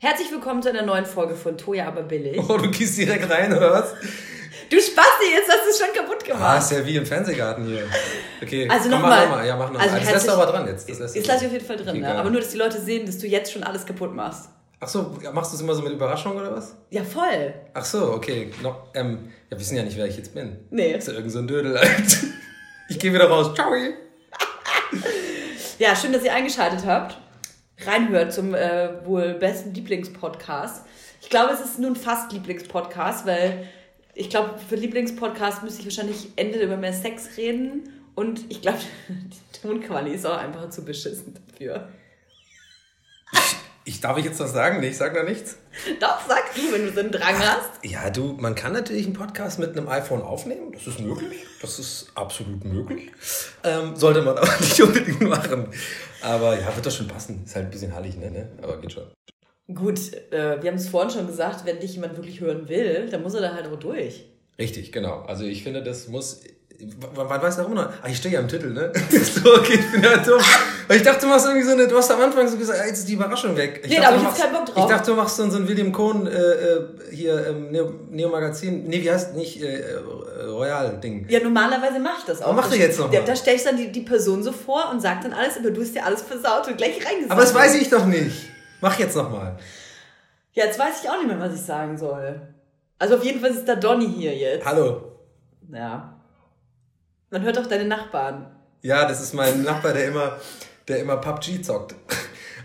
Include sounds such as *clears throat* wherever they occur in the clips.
Herzlich willkommen zu einer neuen Folge von Toja aber billig. Oh, du gehst direkt rein, oder was? Du Spasti, jetzt hast du es schon kaputt gemacht. Ah, ist ja wie im Fernsehgarten hier. Okay, Also nochmal. noch mal. Ja, mach noch Also. Das lässt aber dran jetzt. Das lässt ich auf jeden Fall drin, Okay, ne? aber nur, dass die Leute sehen, dass du jetzt schon alles kaputt machst. Ach so, machst du es immer so mit Überraschung oder was? Ja, voll. Ach so, okay. No, ähm, ja, wir wissen ja nicht, wer ich jetzt bin. Nee. Ist ja irgend so ein Dödel. ich gehe wieder raus. Ciao. Ja, schön, dass ihr eingeschaltet habt. Reinhört zum äh, wohl besten Lieblingspodcast. Ich glaube, es ist nun fast Lieblingspodcast, weil ich glaube, für Lieblingspodcast müsste ich wahrscheinlich Ende über mehr Sex reden. Und ich glaube, *laughs* die Tonqualität ist auch einfach zu beschissen dafür. *laughs* Ich darf ich jetzt was sagen? Nee, ich sag da nichts. Doch, sag du, wenn du so einen Drang hast. Ja, du, man kann natürlich einen Podcast mit einem iPhone aufnehmen. Das ist möglich. Das ist absolut möglich. Ähm, sollte man *laughs* aber nicht unbedingt machen. Aber ja, wird doch schon passen. Ist halt ein bisschen hallig, ne? ne? Aber geht schon. Gut, äh, wir haben es vorhin schon gesagt, wenn dich jemand wirklich hören will, dann muss er da halt auch durch. Richtig, genau. Also ich finde, das muss. Man man weiß doch immer noch. Ah, ich stehe ja im Titel, ne? *laughs* so, okay, ich bin ja dumm. Ich dachte, du machst irgendwie so eine. Du hast am Anfang so gesagt, ah, jetzt ist die Überraschung weg. Ich Nee, dachte, da hab du ich jetzt machst- keinen Bock drauf. Ich dachte, du machst so, so ein William Cohn äh, äh, hier ähm, Neo, Neo Magazin. Nee, wie heißt nicht äh, äh, Royal-Ding. Ja, normalerweise mache ich das auch. Mach doch jetzt noch Da, mal. da stelle ich dann die, die Person so vor und sag dann alles, aber du hast dir alles versaut und gleich reingesagt. Aber das weiß ich doch nicht. Mach jetzt nochmal. Ja, jetzt weiß ich auch nicht mehr, was ich sagen soll. Also auf jeden Fall ist da Donny hier jetzt. Hallo. Ja. Man hört auch deine Nachbarn. Ja, das ist mein Nachbar, der immer, der immer PUBG zockt. *laughs*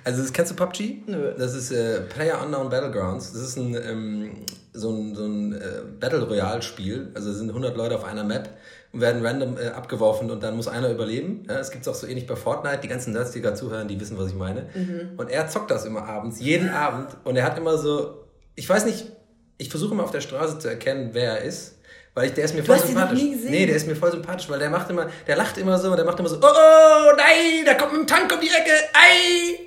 Also, das, kennst du PUBG? Nö. Das ist äh, Player Unknown Battlegrounds. Das ist ein, ähm, so ein, so ein äh, Battle Royale Spiel. Also, es sind 100 Leute auf einer Map und werden random äh, abgeworfen und dann muss einer überleben. Ja, es gibt auch so ähnlich bei Fortnite. Die ganzen Nerds, die gerade zuhören, die wissen, was ich meine. Und er zockt das immer abends, jeden Abend. Und er hat immer so, ich weiß nicht, ich versuche immer auf der Straße zu erkennen, wer er ist. Weil ich, der ist mir voll hast ihn noch sympathisch. nie gesehen? Nee, der ist mir voll sympathisch, weil der macht immer, der lacht immer so und der macht immer so, oh, oh, nein, da kommt ein Tank um die Ecke, ei,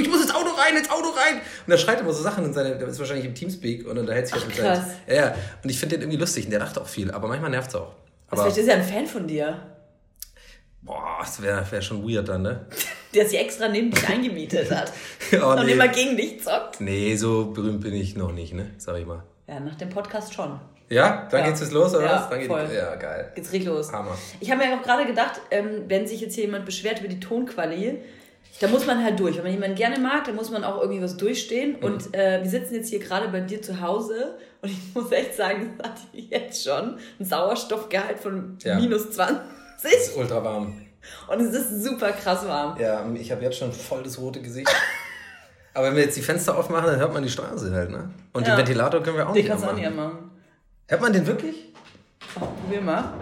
ich muss ins Auto rein, ins Auto rein. Und der schreit immer so Sachen in seine, der ist wahrscheinlich im Teamspeak und unterhält sich Ach, halt mit krass. seinen- Ja, ja. Und ich finde den irgendwie lustig und der lacht auch viel, aber manchmal nervt's auch. Also Aber, vielleicht ist er ein Fan von dir. boah, das wäre wär schon weird dann, ne? *laughs* Der sich extra neben dich eingemietet hat. *laughs* Oh, Und nee. immer gegen dich zockt. Nee, so berühmt bin ich noch nicht, ne? Sag ich mal. Ja, nach dem Podcast schon. Ja, dann Ja. geht's jetzt los, oder Ja, was? Dann geht voll. ja, geil. Geht's richtig los. Hammer. Ich habe mir auch gerade gedacht, ähm, wenn sich jetzt hier jemand beschwert über die Tonqualität, da muss man halt durch. Wenn man jemanden gerne mag, dann muss man auch irgendwie was durchstehen. Mhm. Und äh, wir sitzen jetzt hier gerade bei dir zu Hause und ich *laughs* muss echt sagen, das hat jetzt schon ein Sauerstoffgehalt von Ja. minus 20. Das ist ultra warm. Und es ist super krass warm. Ja, ich habe jetzt schon voll das rote Gesicht. Aber wenn wir jetzt die Fenster aufmachen, dann hört man die Straße halt, ne? Und Ja. den Ventilator können wir auch Den nicht kannst du auch nicht anmachen. Hört man den wirklich? Probier mal.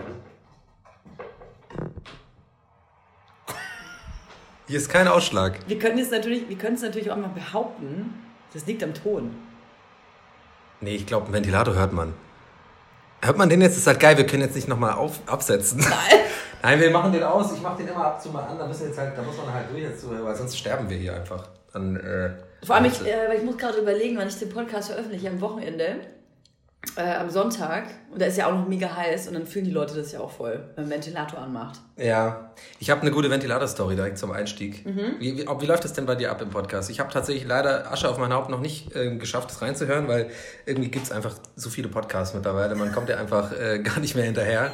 Hier ist kein Ausschlag. Wir können es natürlich, wir können es natürlich auch mal behaupten, das liegt am Ton. Nee, ich glaube, einen Ventilator hört man. Hört man den jetzt? Das ist halt geil, wir können jetzt nicht nochmal absetzen. Nein. *laughs* Nein, wir machen den aus. Ich mache den immer ab zu mal an. Da, müssen jetzt halt, da muss man halt durch dazu, weil sonst sterben wir hier einfach. Dann, äh, Vor allem, ich, äh, ich muss gerade überlegen, wann ich den Podcast veröffentliche am Wochenende. Äh, am Sonntag. Und da ist ja auch noch mega heiß und dann fühlen die Leute das ja auch voll, wenn man den Ventilator anmacht. Ja, ich habe eine gute Ventilator-Story direkt zum Einstieg. Wie, wie, wie läuft das denn bei dir ab im Podcast? Ich habe tatsächlich leider Asche auf mein Haupt noch nicht äh, geschafft, das reinzuhören, weil irgendwie gibt es einfach so viele Podcasts mittlerweile. Man kommt ja einfach äh, *laughs* gar nicht mehr hinterher.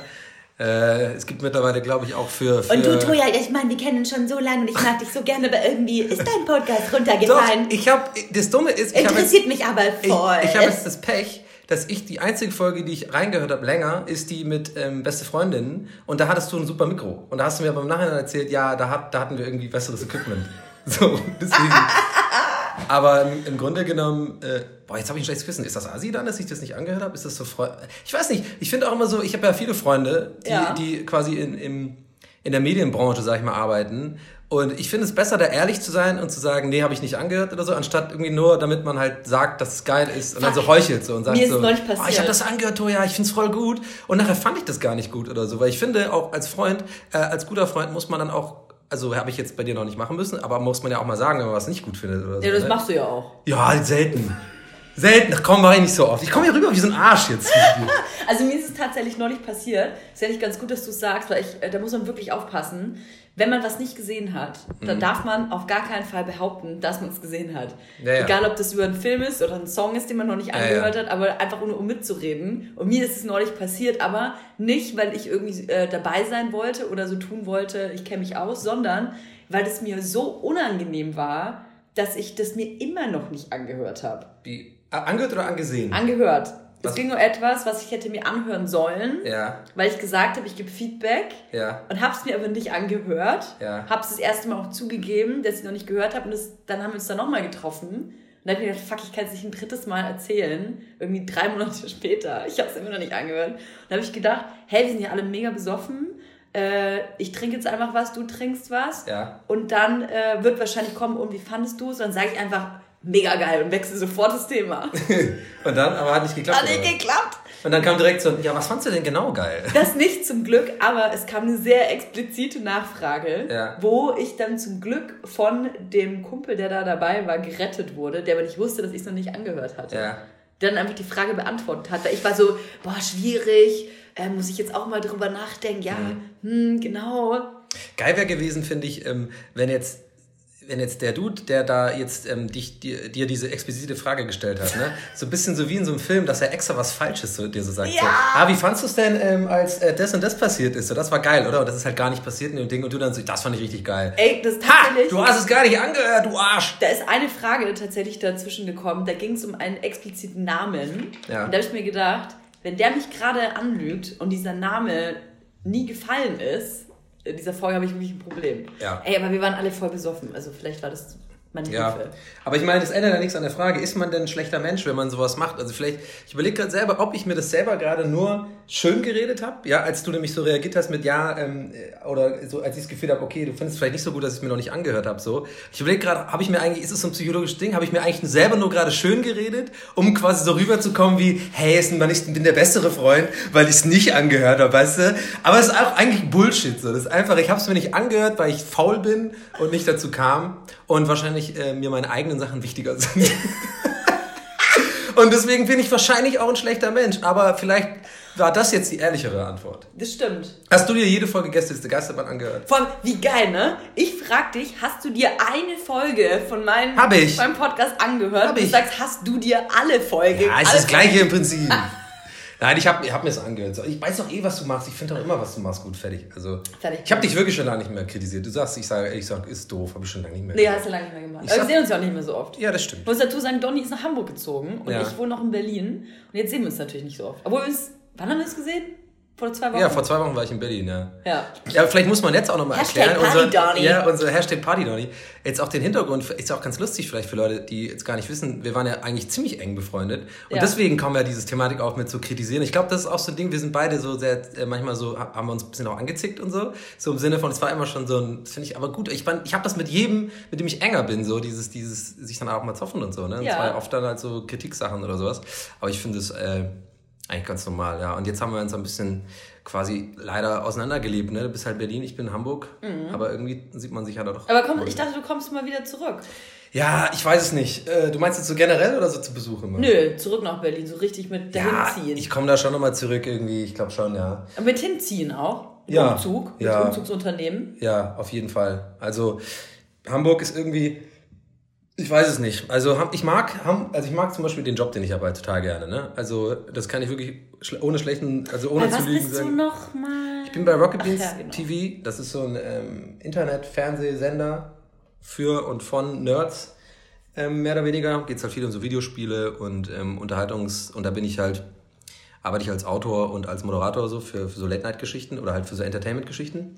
Äh, es gibt mittlerweile, glaube ich, auch für. für Und du, Toja, ich meine, wir kennen schon so lange und ich mag dich so gerne, aber irgendwie ist dein Podcast *laughs* Doch, runtergefallen. ich habe. Das Dumme ist, ich habe jetzt, Interessiert mich aber ich, voll. ich hab jetzt das Pech, dass ich die einzige Folge, die ich reingehört habe, länger, ist die mit ähm, Beste Freundinnen. Und da hattest du ein super Mikro. Und da hast du mir aber im Nachhinein erzählt, ja, da, hat, da hatten wir irgendwie besseres Equipment. *laughs* So, deswegen. *laughs* aber im, Grunde genommen, äh, boah, jetzt habe ich ein schlechtes Gewissen. Ist das Asi dann, dass ich das nicht angehört habe? Ist das so Freu Ich weiß nicht. Ich finde auch immer so, ich habe ja viele Freunde, die, Ja. die quasi in, im, in der Medienbranche, sag ich mal, arbeiten. Und ich finde es besser, da ehrlich zu sein und zu sagen, nee, habe ich nicht angehört oder so, anstatt irgendwie nur, damit man halt sagt, dass es geil ist und dann so heuchelt so und sagt Mir ist so, neulich "Oh, ich passiert." habe das angehört, Toja, ich find's voll gut. Und nachher fand ich das gar nicht gut oder so, weil ich finde, auch als Freund, äh, als guter Freund muss man dann auch, also habe ich jetzt bei dir noch nicht machen müssen, aber muss man ja auch mal sagen, wenn man was nicht gut findet oder so. ja, das ne? machst du ja auch. Ja, halt selten. Selten, ach komm, mach ich nicht so oft. Ich komme hier rüber wie so ein Arsch jetzt. *laughs* also mir ist es tatsächlich neulich passiert. Ist ja nicht ganz gut, dass du es sagst, weil ich, äh, da muss man wirklich aufpassen. Wenn man was nicht gesehen hat, dann mhm. darf man auf gar keinen Fall behaupten, dass man es gesehen hat. Ja, ja. Egal, ob das über einen Film ist oder ein Song ist, den man noch nicht angehört ja, hat, aber einfach nur um mitzureden. Und mir ist es neulich passiert, aber nicht, weil ich irgendwie äh, dabei sein wollte oder so tun wollte, ich kenne mich aus, sondern weil es mir so unangenehm war, dass ich das mir immer noch nicht angehört habe. Wie? Angehört oder angesehen? Angehört. Es ging um etwas, was ich hätte mir anhören sollen, ja. weil ich gesagt habe, ich gebe Feedback ja. und habe es mir aber nicht angehört. Ja. Habe es das erste Mal auch zugegeben, dass ich noch nicht gehört habe und das, dann haben wir uns dann nochmal getroffen. Und dann habe ich mir gedacht, fuck, ich kann es nicht ein drittes Mal erzählen. Irgendwie drei Monate *laughs* später. Ich habe es immer noch nicht angehört. Und dann habe ich gedacht, hey, wir sind ja alle mega besoffen. Äh, ich trinke jetzt einfach was, du trinkst was. Ja. Und dann äh, wird wahrscheinlich kommen, und wie fandest du es? Und dann sage ich einfach, mega geil und wechsle sofort das Thema. *laughs* und dann, aber hat nicht geklappt. Hat nicht geklappt. Und dann kam direkt so, ja, was fandst du denn genau geil? Das nicht zum Glück, aber es kam eine sehr explizite Nachfrage, ja. wo ich dann zum Glück von dem Kumpel, der da dabei war, gerettet wurde, der aber nicht wusste, dass ich es noch nicht angehört hatte. Ja. Der dann einfach die Frage beantwortet hat. Weil ich war so, boah, schwierig, äh, muss ich jetzt auch mal drüber nachdenken, ja, mhm. hm, genau. Geil wäre gewesen, finde ich, ähm, wenn jetzt wenn jetzt der Dude, der da jetzt ähm, dich, dir, dir diese explizite Frage gestellt hat, ne? *laughs* so ein bisschen so wie in so einem Film, dass er extra was Falsches zu dir so sagt. Ja. So, ah, wie fandst du es denn, ähm, als äh, das und das passiert ist? So, das war geil, oder? Und das ist halt gar nicht passiert in dem Ding und du dann so, das fand ich richtig geil. Ey, das tatsächlich. Ha, du hast es gar nicht angehört, du Arsch! Da ist eine Frage tatsächlich dazwischen gekommen, da ging es um einen expliziten Namen. Ja. Und da habe ich mir gedacht, wenn der mich gerade anlügt und dieser Name nie gefallen ist, dieser Folge habe ich wirklich ein Problem. Ja. Ey, aber wir waren alle voll besoffen. Also vielleicht war das meine ja. Hilfe. Aber ich meine, das ändert ja nichts an der Frage, ist man denn ein schlechter Mensch, wenn man sowas macht? Also vielleicht, ich überlege gerade selber, ob ich mir das selber gerade nur schön geredet habe, ja, als du nämlich so reagiert hast mit ja, ähm, oder so, als ich das Gefühl habe, okay, du findest es vielleicht nicht so gut, dass ich es mir noch nicht angehört habe, so. Ich überlege gerade, habe ich mir eigentlich, ist es so ein psychologisches Ding, habe ich mir eigentlich selber nur gerade schön geredet, um quasi so rüberzukommen wie, hey, ich bin der bessere Freund, weil ich es nicht angehört habe, weißt du? Aber es ist auch eigentlich Bullshit, so. Das ist einfach, ich habe es mir nicht angehört, weil ich faul bin und nicht dazu kam und wahrscheinlich äh, mir meine eigenen Sachen wichtiger sind. *laughs* und deswegen bin ich wahrscheinlich auch ein schlechter Mensch, aber vielleicht war das jetzt die ehrlichere Antwort. Das stimmt. Hast du dir jede Folge Gästeliste Geisterbahn angehört? Vor allem, wie geil, ne? Ich frag dich, hast du dir eine Folge von meinem, meinem Podcast angehört? Hab ich. Du sagst, hast du dir alle Folgen? Ja, ist das gleiche im Prinzip. *laughs* Nein, ich habe ich hab mir das angehört. Ich weiß doch eh, was du machst. Ich finde doch immer, was du machst, gut. Fertig. Also, fertig. Ich habe dich wirklich schon lange nicht mehr kritisiert. Du sagst, ich sage, ich sag, ist doof, habe ich schon lange nicht mehr Nee, hast du lange nicht mehr gemacht. Aber wir sehen uns ja auch nicht mehr so oft. Ja, das stimmt. Ich muss dazu sagen, Donny ist nach Hamburg gezogen und ja. ich wohne noch in Berlin. Und jetzt sehen wir uns natürlich nicht so oft. Obwohl wir uns, wann haben wir uns gesehen? Vor zwei Wochen? Ja, vor zwei Wochen war ich in Berlin, ja. Ja. Ja, vielleicht muss man jetzt auch nochmal erklären. Party unser. Ja, unser Hashtag Party Donny. Jetzt auch den Hintergrund, ist auch ganz lustig vielleicht für Leute, die jetzt gar nicht wissen, wir waren ja eigentlich ziemlich eng befreundet. Und ja. deswegen kommen wir dieses Thematik auch mit zu kritisieren. Ich glaube, das ist auch so ein Ding, wir sind beide so sehr, äh, manchmal so, haben wir uns ein bisschen auch angezickt und so. So im Sinne von, es war immer schon so ein, das finde ich aber gut. Ich, ich habe das mit jedem, mit dem ich enger bin, so dieses, dieses, sich dann auch mal zoffen und so. Ne? Ja. Das war ja oft dann halt so Kritiksachen oder sowas. Aber ich finde es äh, eigentlich ganz normal, ja. Und jetzt haben wir uns ein bisschen quasi leider auseinandergelebt. Ne? Du bist halt Berlin, ich bin Hamburg. Mhm. Aber irgendwie sieht man sich ja doch. Aber komm, ich dachte, du kommst mal wieder zurück. Ja, ich weiß es nicht. Äh, du meinst jetzt so generell oder so zu Besuch immer? Nö, zurück nach Berlin, so richtig mit ja, ziehen. Ich komme da schon nochmal zurück irgendwie, ich glaube schon, ja. Aber mit hinziehen auch? Mit ja. Umzug? Mit ja. Umzugsunternehmen? Ja, auf jeden Fall. Also Hamburg ist irgendwie ich weiß es nicht. Also ich mag, also ich mag zum Beispiel den Job, den ich habe, total gerne. Ne? Also das kann ich wirklich ohne schlechten, also ohne zu lügen sagen. Du noch mal? Ich bin bei Rocket Beans ja, genau. TV. Das ist so ein ähm, Internet-Fernsehsender für und von Nerds. Ähm, mehr oder weniger geht es halt viel um so Videospiele und ähm, Unterhaltungs... Und da bin ich halt, arbeite ich als Autor und als Moderator so für, für so Late-Night-Geschichten oder halt für so Entertainment-Geschichten.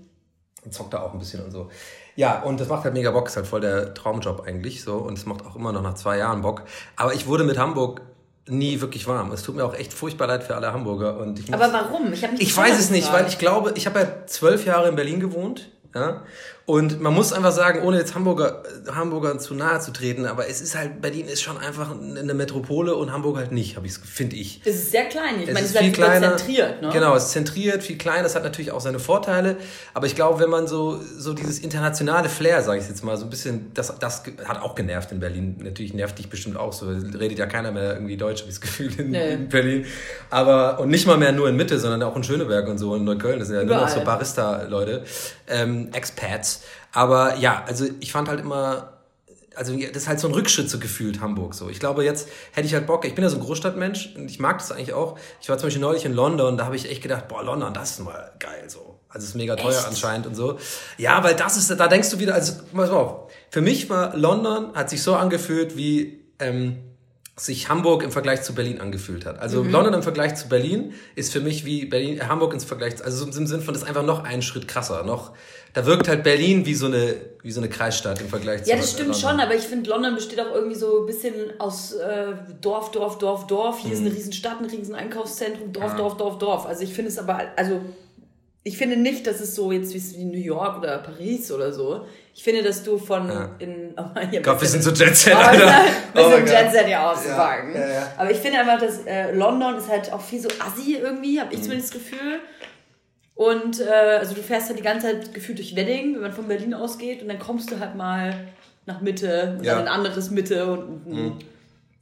Und zockt da auch ein bisschen und so. Ja, und das macht halt mega Bock, ist halt voll der Traumjob eigentlich so und es macht auch immer noch nach zwei Jahren Bock. Aber ich wurde mit Hamburg nie wirklich warm. Es tut mir auch echt furchtbar leid für alle Hamburger. Und ich muss, Aber warum? Ich, ich weiß es nicht, weil ich glaube, ich habe ja zwölf Jahre in Berlin gewohnt. Ja? Und man muss einfach sagen, ohne jetzt Hamburger, Hamburgern zu nahe zu treten, aber es ist halt, Berlin ist schon einfach eine Metropole und Hamburg halt nicht, finde ich. Es ist sehr klein. Ich Es meine, es ist viel halt kleiner. zentriert, ne? Genau, es ist zentriert, viel kleiner. Das hat natürlich auch seine Vorteile. Aber ich glaube, wenn man so, so dieses internationale Flair, sage ich jetzt mal, so ein bisschen, das, das hat auch genervt in Berlin. Natürlich nervt dich bestimmt auch so. Redet ja keiner mehr irgendwie Deutsch, habe ich das *laughs* Gefühl, in, Nee. in Berlin. Aber, und nicht mal mehr nur in Mitte, sondern auch in Schöneberg und so, in Neukölln. Das sind ja nur noch so Überall. Barista-Leute, ähm, Expats. Aber ja, also ich fand halt immer, also das ist halt so ein Rückschritt so gefühlt Hamburg so. Ich glaube, jetzt hätte ich halt Bock, ich bin ja so ein Großstadtmensch und ich mag das eigentlich auch. Ich war zum Beispiel neulich in London, da habe ich echt gedacht, boah, London, das ist mal geil so. Also es ist mega teuer Echt? anscheinend und so. Ja, weil das ist, da denkst du wieder, also pass mal auf, für mich war London, hat sich so angefühlt, wie ähm, sich Hamburg im Vergleich zu Berlin angefühlt hat. Also London im Vergleich zu Berlin ist für mich wie Berlin, Hamburg ins Vergleich, zu- also so im Sinne von, das ist einfach noch einen Schritt krasser, noch, da wirkt halt Berlin wie so eine, wie so eine Kreisstadt im Vergleich zu Ja, das stimmt London. schon, aber ich finde, London besteht auch irgendwie so ein bisschen aus äh, Dorf, Dorf, Dorf, Dorf. Hier ist eine riesen Stadt, ein riesen Einkaufszentrum, Dorf, Mhm. Ja. Dorf, Dorf, Dorf. Also ich finde es aber, also ich finde nicht, dass es so jetzt wie New York oder Paris oder so. Ich finde, dass du von Ja. in... Oh, Mann, hier Gott, wir sind so bisschen- Jet-Set, Oh, Alter. Oh mein Gott. Jet-Set hier auszupacken. Ja, ja, ja. Aber ich finde einfach, dass äh, London ist halt auch viel so assi irgendwie, habe ich Mhm. zumindest das Gefühl. Und äh, also du fährst halt die ganze Zeit gefühlt durch Wedding, wenn man von Berlin ausgeht, und dann kommst du halt mal nach Mitte und dann ein anderes Mitte und mhm.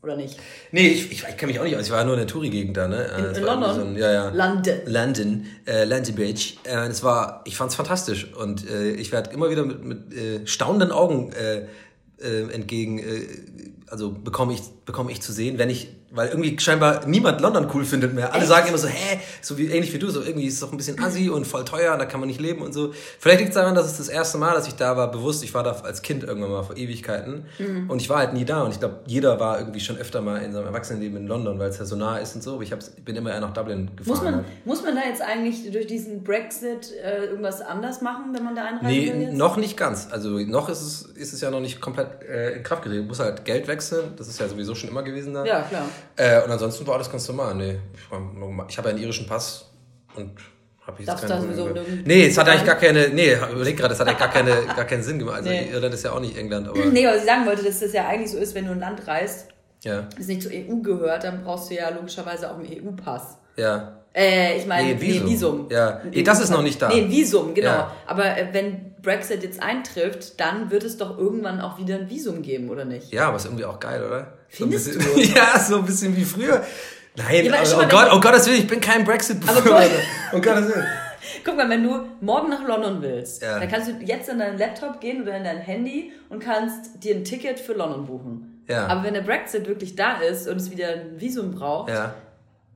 Oder nicht. Nee, ich, ich, ich kenne mich auch nicht aus. Ich war nur in der Touri-Gegend da, ne? In- Äh, in war irgendwie London? So ein, ja, ja. London. London, äh, London Bridge. Äh, es war, ich fand's fantastisch und äh, ich werde immer wieder mit, mit äh, staunenden Augen äh, äh, entgegen, äh, also bekomme ich, bekomme ich zu sehen, wenn ich, weil irgendwie scheinbar niemand London cool findet mehr. Alle Echt? sagen immer so, hä, so wie ähnlich wie du, so irgendwie ist es doch ein bisschen assi und voll teuer und da kann man nicht leben und so. Vielleicht liegt es daran, dass es das erste Mal, dass ich da war, bewusst, ich war da als Kind irgendwann mal vor Ewigkeiten Mhm. und ich war halt nie da und ich glaube, jeder war irgendwie schon öfter mal in seinem Erwachsenenleben in London, weil es ja so nah ist und so, aber ich hab's, bin immer eher nach Dublin gefahren. Muss man, halt. muss man da jetzt eigentlich durch diesen Brexit äh, irgendwas anders machen, wenn man da einreisen Nee, will jetzt? noch nicht ganz. Also noch ist es, ist es ja noch nicht komplett äh, in Kraft getreten. Du musst halt Geld wechseln. Das ist ja sowieso schon immer gewesen da. Ja, klar. Äh, und ansonsten war alles ganz normal. Nee, ich, ich habe ja einen irischen Pass und habe ich jetzt Darfst sowieso mehr. nirgends- Nee, es hat eigentlich gar keine, nee, überleg gerade, es hat eigentlich gar, keine, *laughs* gar keinen Sinn gemacht. Also Nee. Irland ist ja auch nicht England, aber Nee, was ich sagen wollte, dass das ja eigentlich so ist, wenn du ein Land reist, ja, das nicht zur EU gehört, dann brauchst du ja logischerweise auch einen EU-Pass. ja. Äh, ich meine, Nee, nee, ein Visum. Visum. Ja. Nee, das ist noch nicht da. Nee, Visum, genau. Ja. Aber äh, wenn Brexit jetzt eintrifft, dann wird es doch irgendwann auch wieder ein Visum geben, oder nicht? Ja, aber ist irgendwie auch geil, oder? Findest so bisschen, *laughs* Ja, so ein bisschen wie früher. Nein, Ja, aber schau oh Gott, du- oh Gottes Willen, ich bin kein Brexit-Befürworter. *laughs* Um Gottes Willen. *laughs* Guck mal, wenn du morgen nach London willst, Ja. dann kannst du jetzt in deinen Laptop gehen oder in dein Handy und kannst dir ein Ticket für London buchen. Ja. Aber wenn der Brexit wirklich da ist und es wieder ein Visum braucht, Ja.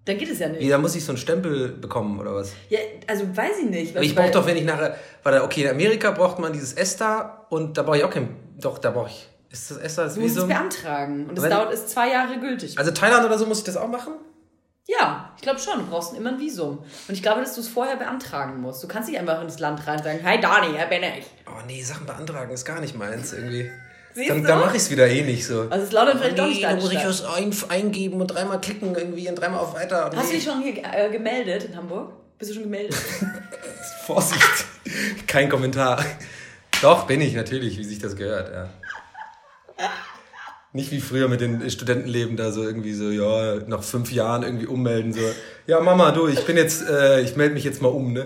Dann geht es ja nicht. Wie, da muss ich so einen Stempel bekommen oder was? Ja, also weiß ich nicht. Aber ich brauche doch, wenn ich nachher. Warte, okay, in Amerika braucht man dieses ESTA und da brauche ich auch kein. Doch, da brauche ich. Ist das ESTA das Du musst es Visum? beantragen und es dauert ist zwei Jahre gültig. Also Thailand oder so muss ich das auch machen? Ja, ich glaube schon. Du brauchst immer ein Visum. Und ich glaube, dass du es vorher beantragen musst. Du kannst nicht einfach ins Land rein und sagen, hi Dani, hier bin ich. Oh nee, Sachen beantragen ist gar nicht meins irgendwie. Siehst Dann, dann mache ich es wieder eh nicht so. Also ist London vielleicht doch nicht da muss ich was ein, eingeben und dreimal klicken irgendwie und dreimal auf weiter. Hast du Nee. dich schon hier äh, gemeldet in Hamburg? Bist du schon gemeldet? *laughs* Vorsicht. Kein Kommentar. Doch, bin ich natürlich, wie sich das gehört, ja. Nicht wie früher mit den Studentenleben da so irgendwie so, ja, nach fünf Jahren irgendwie ummelden, so, ja Mama, du, ich bin jetzt, äh, ich melde mich jetzt mal um, ne?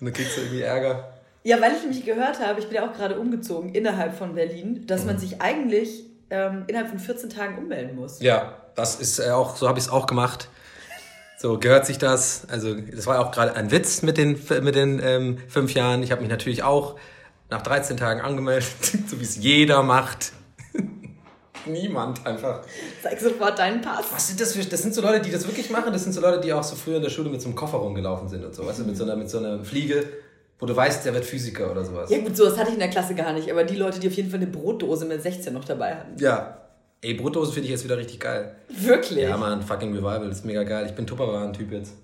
Und dann kriegst du irgendwie Ärger. Ja, weil ich nämlich gehört habe, ich bin ja auch gerade umgezogen innerhalb von Berlin, dass Mhm. man sich eigentlich ähm, innerhalb von 14 Tagen ummelden muss. Ja, das ist äh, auch, so habe ich es auch gemacht. So gehört sich das. Also das war auch gerade ein Witz mit den, mit den ähm, fünf Jahren. Ich habe mich natürlich auch nach 13 Tagen angemeldet, *laughs* so wie es jeder macht. *laughs* Niemand einfach. Zeig sofort deinen Pass. Was sind das für. Das sind so Leute, die das wirklich machen. Das sind so Leute, die auch so früher in der Schule mit so einem Koffer rumgelaufen sind und so. Weißt du, mit so einer, mit so einer Fliege, wo du weißt, der wird Physiker oder sowas. Ja gut, sowas hatte ich in der Klasse gar nicht, aber die Leute, die auf jeden Fall eine Brotdose mit 16 noch dabei hatten. Ja. Ey, Brotdose finde ich jetzt wieder richtig geil. Wirklich? Ja, Mann, fucking Revival, das ist mega geil. Ich bin Tupperwaren-Typ jetzt.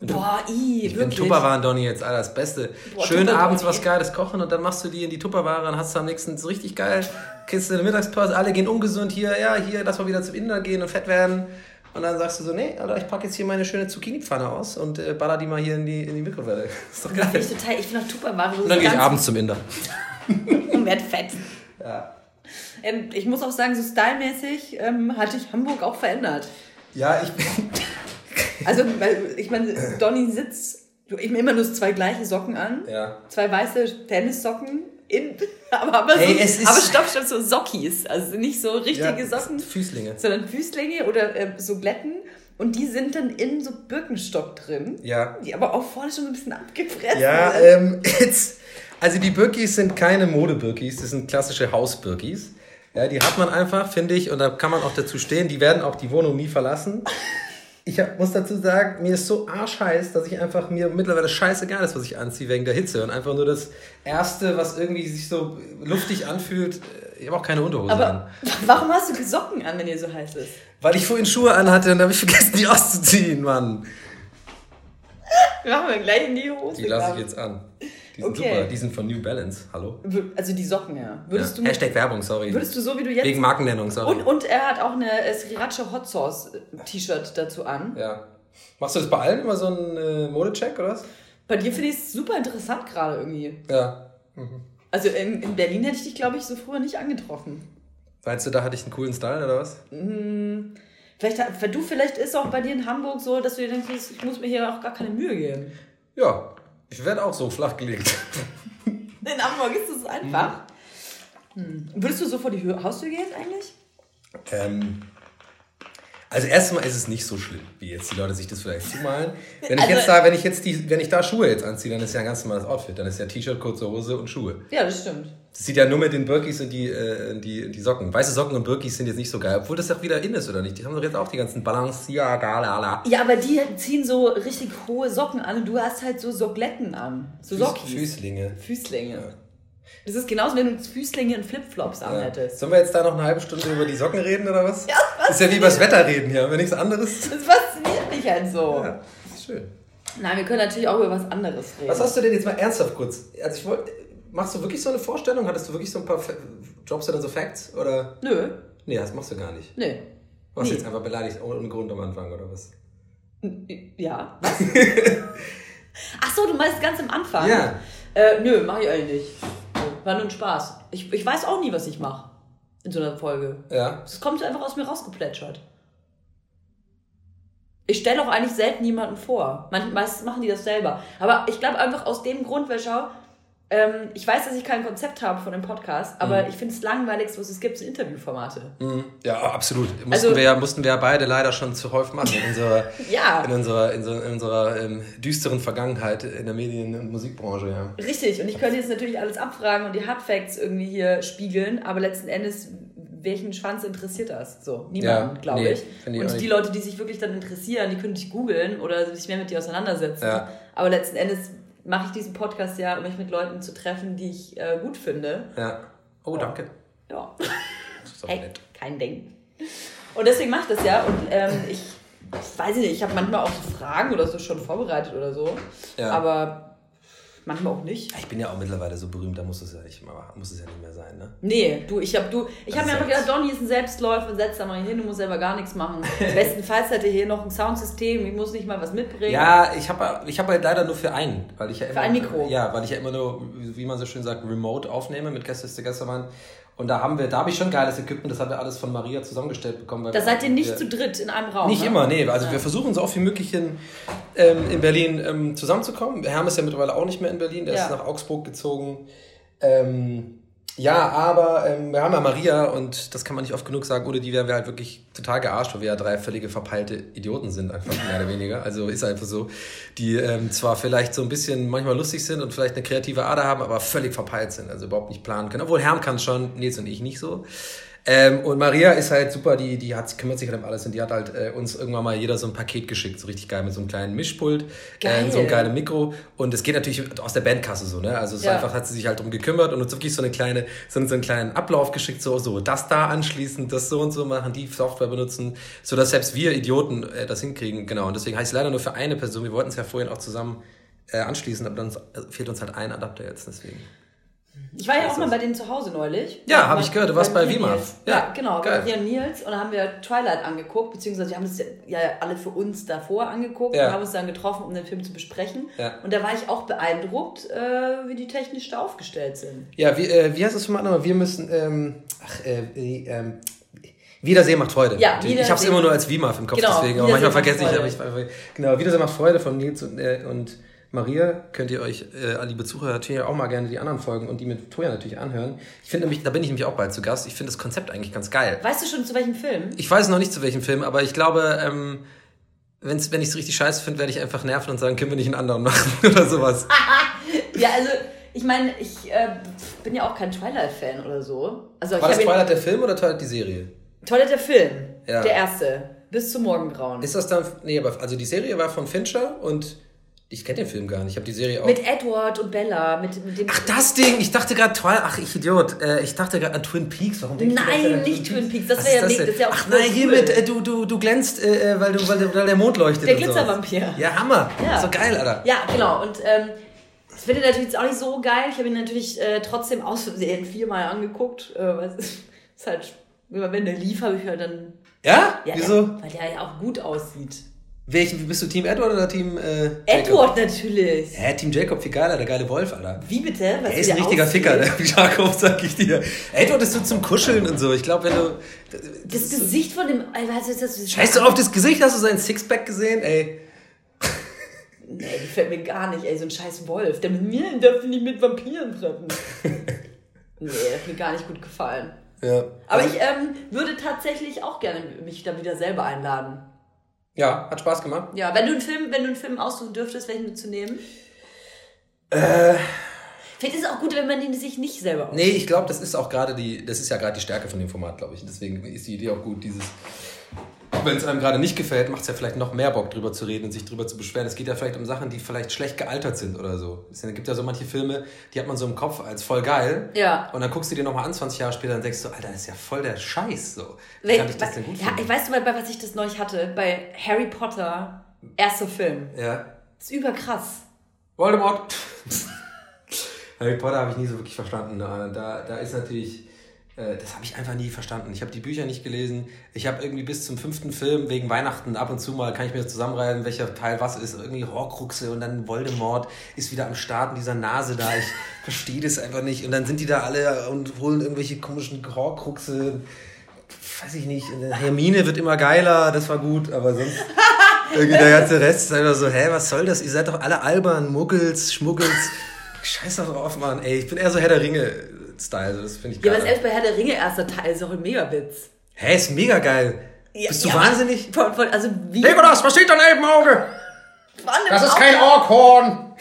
Boah, i, Ich bin wirklich. Tupperwaren, Donny, jetzt, Alter, das Beste. Boah, Schön abends was Geiles kochen und dann machst du die in die Tupperware und hast am nächsten so richtig geil. Du eine Mittagspause, alle gehen ungesund hier, ja, hier, lass mal wieder zum Inder gehen und fett werden. Und dann sagst du so, nee, Alter, ich packe jetzt hier meine schöne Zucchini-Pfanne aus und äh, baller die mal hier in die, in die Mikrowelle. *laughs* Ist doch geil. finde ich total, ich finde auch Tupperware so Und dann gehe ich abends zum Inder. *laughs* und werd fett. Ja. Ähm, ich muss auch sagen, so stylmäßig ähm, hat sich Hamburg auch verändert. Ja, ich bin. *laughs* also, ich meine, Donny sitzt, ich nehme immer nur zwei gleiche Socken an. Ja. Zwei weiße Tennissocken. In, *laughs* aber, aber, hey, so, aber stopp, stopp, so Sockis. Also nicht so richtige ja, Socken. Füßlinge. Sondern Füßlinge oder äh, so Glätten. Und die sind dann in so Birkenstock drin. Ja. Die aber auch vorne schon ein bisschen abgefressen Ja, ähm, *laughs* jetzt, also die Birkis sind keine Mode-Birkis, das sind klassische Haus-Birkis. Ja, die hat man einfach, finde ich, und da kann man auch dazu stehen. Die werden auch die Wohnung nie verlassen. Ich hab, muss dazu sagen, mir ist so arschheiß, dass ich einfach mir mittlerweile scheißegal ist, was ich anziehe wegen der Hitze. Und einfach nur das Erste, was irgendwie sich so luftig anfühlt, ich habe auch keine Unterhose Aber an. *laughs* Warum hast du Socken an, wenn ihr so heiß ist? Weil ich vorhin Schuhe anhatte und habe ich vergessen, die auszuziehen, Mann. Machen wir gleich in die Hose. Die lasse ich jetzt an. Die sind okay. super, die sind von New Balance. Hallo? Also die Socken, ja. Würdest ja. Du Hashtag Werbung, sorry. Würdest du so wie du jetzt. Wegen Markennennung, sorry. Und, und er hat auch eine Sriracha Hot Sauce T-Shirt dazu an. Ja. Machst du das bei allen immer so einen äh, Modecheck oder was? Bei dir finde ich es super interessant gerade irgendwie. Ja. Mhm. Also in, in Berlin hätte ich dich, glaube ich, so früher nicht angetroffen. Meinst du, da hatte ich einen coolen Style oder was? Mmh, vielleicht, weil du, vielleicht ist auch bei dir in Hamburg so, dass du dir denkst, ich muss mir hier auch gar keine Mühe geben. Ja, ich werde auch so flach gelegt. *laughs* In Hamburg ist es einfach. Hm. Würdest du so vor die Haustür gehen eigentlich? Ähm, also erstmal ist es nicht so schlimm, wie jetzt die Leute sich das vielleicht zumalen. Wenn ich also, jetzt da, wenn ich jetzt die, wenn ich da Schuhe jetzt anziehe, dann ist ja ein ganz normales Outfit. Dann ist ja T-Shirt, kurze Hose und Schuhe. Ja, das stimmt. Das sieht ja nur mit den Birkis und die, äh, die, die Socken. Weiße Socken und Birkis sind jetzt nicht so geil, obwohl das ja wieder in ist, oder nicht? Die haben doch jetzt auch die ganzen Balancier-Galala. Ja, aber die ziehen so richtig hohe Socken an und du hast halt so Sockletten an. So Sockis. Füßlinge. Füßlinge. Ja. Das ist genauso, wenn du Füßlinge und Flipflops ja. anhättest. Sollen wir jetzt da noch eine halbe Stunde über die Socken reden oder was? Ja, das ist ja wie über das Wetter reden hier, wenn nichts anderes. Das fasziniert mich halt so. Ja, das ist schön. Nein, wir können natürlich auch über was anderes reden. Was hast du denn jetzt mal ernsthaft kurz? Also ich wollte, machst du wirklich so eine Vorstellung? Hattest du wirklich so ein paar Jobs oder so Facts? Oder? Nö. Nee, das machst du gar nicht. Nee. Du hast jetzt einfach beleidigt ohne Grund am Anfang, oder was? Ja. Was? *laughs* Ach so, du meinst ganz am Anfang? Ja. Äh, nö, mach ich eigentlich nicht. War nur ein Spaß. Ich, ich weiß auch nie, was ich mache in so einer Folge. Ja. Es kommt einfach aus mir rausgeplätschert. Ich stelle auch eigentlich selten jemanden vor. Meistens machen die das selber. Aber ich glaube einfach aus dem Grund, weil schau, ähm, ich weiß, dass ich kein Konzept habe von dem Podcast, aber mhm. ich finde es langweilig, was es gibt, sind Interviewformate. Mhm. Ja, absolut. Mussten, also, wir, mussten wir beide leider schon zu häufig machen in unserer, *laughs* ja. in unserer, in, so, in unserer ähm, düsteren Vergangenheit in der Medien- und Musikbranche. Ja. Richtig, und ich könnte jetzt natürlich alles abfragen und die Hardfacts irgendwie hier spiegeln, aber letzten Endes, welchen Schwanz interessiert das? So, niemanden, ja, glaube nee, ich. ich. Und die Leute, die sich wirklich dann interessieren, die können dich googeln oder sich mehr mit dir auseinandersetzen. Ja. Aber letzten Endes mache ich diesen Podcast ja, um mich mit Leuten zu treffen, die ich äh, gut finde. Ja. Oh, danke. Ja. *laughs* hey, nett. kein Ding. Und deswegen mache ich das ja. Und ähm, ich, ich weiß nicht, ich habe manchmal auch so Fragen oder so schon vorbereitet oder so. Ja. Aber manchmal auch nicht. Ich bin ja auch mittlerweile so berühmt, da muss es ja nicht, muss es ja nicht mehr sein, ne? Nee, du, ich habe du, ich habe mir einfach gedacht, Donny ist ein Selbstläufer, setz da mal hin, du musst selber gar nichts machen. *laughs* Bestenfalls hätte hier noch ein Soundsystem, ich muss nicht mal was mitbringen. Ja, ich habe ich hab halt leider nur für einen, weil ich ja immer, für ein Mikro. Ja, weil ich ja immer nur, wie man so schön sagt, remote aufnehme mit Gäste Gästemann. Und da haben wir, da habe ich schon geiles Equipment, das haben wir alles von Maria zusammengestellt bekommen. da seid ihr nicht wir, zu dritt in einem Raum. Nicht ne? immer, nee. Also ja. wir versuchen so oft wie möglich in, ähm, in Berlin ähm, zusammenzukommen. Herm ist ja mittlerweile auch nicht mehr in Berlin, der ja. ist nach Augsburg gezogen. Ähm, ja, aber ähm, wir haben ja Maria und das kann man nicht oft genug sagen, ohne die wären wir halt wirklich total gearscht, weil wir ja drei völlige verpeilte Idioten sind, einfach mehr oder weniger. Also ist einfach so, die ähm, zwar vielleicht so ein bisschen manchmal lustig sind und vielleicht eine kreative Ader haben, aber völlig verpeilt sind, also überhaupt nicht planen können. Obwohl Herm kann schon, Nils und ich nicht so. Ähm, und Maria ist halt super, die, die hat, kümmert sich halt um alles und die hat halt äh, uns irgendwann mal jeder so ein Paket geschickt, so richtig geil mit so einem kleinen Mischpult, äh, so einem geilen Mikro und es geht natürlich aus der Bandkasse so, ne? Also ja. einfach hat sie sich halt drum gekümmert und uns wirklich so eine kleine, so, so einen kleinen Ablauf geschickt, so, so das da anschließen, das so und so machen, die Software benutzen, so dass selbst wir Idioten äh, das hinkriegen, genau. Und deswegen heißt es leider nur für eine Person. Wir wollten es ja vorhin auch zusammen äh, anschließen, aber dann fehlt uns halt ein Adapter jetzt, deswegen. Ich war ja auch mal bei denen zu Hause neulich. Ja, habe ich gehört. Du warst bei WIMAF. Ja, ja, genau. Geil. Bei Nils. Und dann haben wir Twilight angeguckt, beziehungsweise wir haben das ja alle für uns davor angeguckt ja. und haben uns dann getroffen, um den Film zu besprechen. Ja. Und da war ich auch beeindruckt, äh, wie die technisch da aufgestellt sind. Ja, wie, äh, wie heißt das mal nochmal? Wir müssen, ähm, ach, äh, ähm, Wiedersehen macht Freude. Ja, Wiedersehen. Ich habe es immer nur als WIMAF im Kopf, genau, deswegen. Aber manchmal vergesse ich, aber ich, genau, Wiedersehen macht Freude von Nils und, äh, und Maria, könnt ihr euch, äh, liebe Zuhörer, natürlich auch mal gerne die anderen Folgen und die mit Toja natürlich anhören. Ich finde nämlich, da bin ich nämlich auch bald zu Gast. Ich finde das Konzept eigentlich ganz geil. Weißt du schon zu welchem Film? Ich weiß noch nicht zu welchem Film, aber ich glaube, ähm, wenn's, wenn ich es richtig scheiße finde, werde ich einfach nerven und sagen, können wir nicht einen anderen machen *laughs* oder sowas. *laughs* ja, also ich meine, ich äh, bin ja auch kein Twilight-Fan oder so. Also, War das Twilight der Film oder Twilight die Serie? Twilight der Film. Ja. Der erste. Bis zum Morgengrauen. Ist das dann. Nee, aber also die Serie war von Fincher und ich kenne den Film gar nicht. Ich habe die Serie auch. Mit Edward und Bella. Mit, mit dem ach, das Ding. Ich dachte gerade Twilight. Ach, ich Idiot. Äh, ich dachte gerade an Twin Peaks. Warum denkst Nein, du nicht Twin Peaks. Das wäre ja, das ist ja auch Ach nein, hier mit, äh, du, du, du glänzt, äh, weil, du, weil, weil der Mond leuchtet. Der Glitzervampir. Ja, Hammer. Ja. So geil, Alter. Ja, genau. Und ähm, das finde ich natürlich jetzt auch nicht so geil. Ich habe ihn natürlich äh, trotzdem aus Versehen viermal angeguckt. Äh, weil es *laughs* ist halt, wenn der lief, habe ich halt dann. Ja? ja Wieso? Der, weil der ja auch gut aussieht. Welchen, bist du Team Edward oder Team äh, Edward natürlich. Hä, Team Jacob viel geiler, der geile Wolf, Alter. Wie bitte? Was er ist ein richtiger aussieht? Ficker, der *laughs* Jacob, sag ich dir. Edward ist so zum Kuscheln und so. Ich glaube, wenn du. Das, das Gesicht von dem. Was ist das? Scheiß du auf das Gesicht? Hast du sein Sixpack gesehen? Ey. Nee, die fällt mir gar nicht, ey. So ein scheiß Wolf. Der mit mir darf nicht mit Vampiren treffen. *laughs* nee, das hat mir gar nicht gut gefallen. Ja. Aber also, ich ähm, würde tatsächlich auch gerne mich da wieder selber einladen. Ja, hat Spaß gemacht. Ja, wenn du einen Film, wenn du einen Film aussuchen dürftest, welchen du zu nehmen? Äh. Vielleicht ist es auch gut, wenn man den sich nicht selber aussucht. Nee, ich glaube, das ist auch gerade die, das ist ja gerade die Stärke von dem Format, glaube ich. Deswegen ist die Idee auch gut, dieses wenn es einem gerade nicht gefällt, macht es ja vielleicht noch mehr Bock, drüber zu reden und sich drüber zu beschweren. Es geht ja vielleicht um Sachen, die vielleicht schlecht gealtert sind oder so. Es gibt ja so manche Filme, die hat man so im Kopf als voll geil. Ja. Und dann guckst du dir nochmal an, 20 Jahre später, und denkst du, Alter, das ist ja voll der Scheiß. So. Wie kann ich das denn gut ja, finden? Weißt du, bei, was ich das neulich hatte? Bei Harry Potter, erster Film. Ja. Das ist überkrass. Voldemort. *laughs* Harry Potter habe ich nie so wirklich verstanden. Da, da ist natürlich das habe ich einfach nie verstanden. Ich habe die Bücher nicht gelesen. Ich habe irgendwie bis zum fünften Film wegen Weihnachten ab und zu mal, kann ich mir zusammenreihen, welcher Teil was ist. Irgendwie Horcruxe und dann Voldemort ist wieder am Start in dieser Nase da. Ich *laughs* verstehe das einfach nicht. Und dann sind die da alle und holen irgendwelche komischen Horcruxe. Weiß ich nicht. Hermine wird immer geiler, das war gut, aber sonst. *laughs* Irgendwie der ganze Rest ist einfach so, hä, was soll das? Ihr seid doch alle albern, Muggels, Schmuggels. Scheiß doch drauf, Mann. Ey, ich bin eher so Herr der Ringe. Style. Das finde ich geil. Ja, aber selbst bei Herr der Ringe erster Teil ist auch ein Megawitz. Hä, ist mega geil. Ja, Bist du ja, wahnsinnig? Von, von, also wie Legolas, was steht da neben Auge? Das ist kein Orkhorn.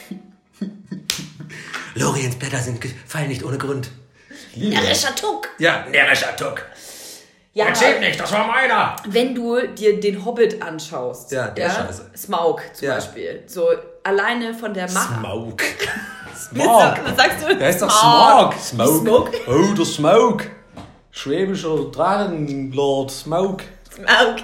*laughs* Loriens Blätter sind fallen nicht ohne Grund. Närrischer Tuck. Ja, närrischer Tuck. Ja, Erzählt nicht, das war meiner. Wenn du dir den Hobbit anschaust. Ja, der ja, Scheiße. Smaug zum ja. Beispiel. So alleine von der Macht. Smaug. Smog. Was sagst du? Der ist doch Smog. Smog. Smog. Oh, der Smog. Schwäbischer Drachenlord Smog. Smaug.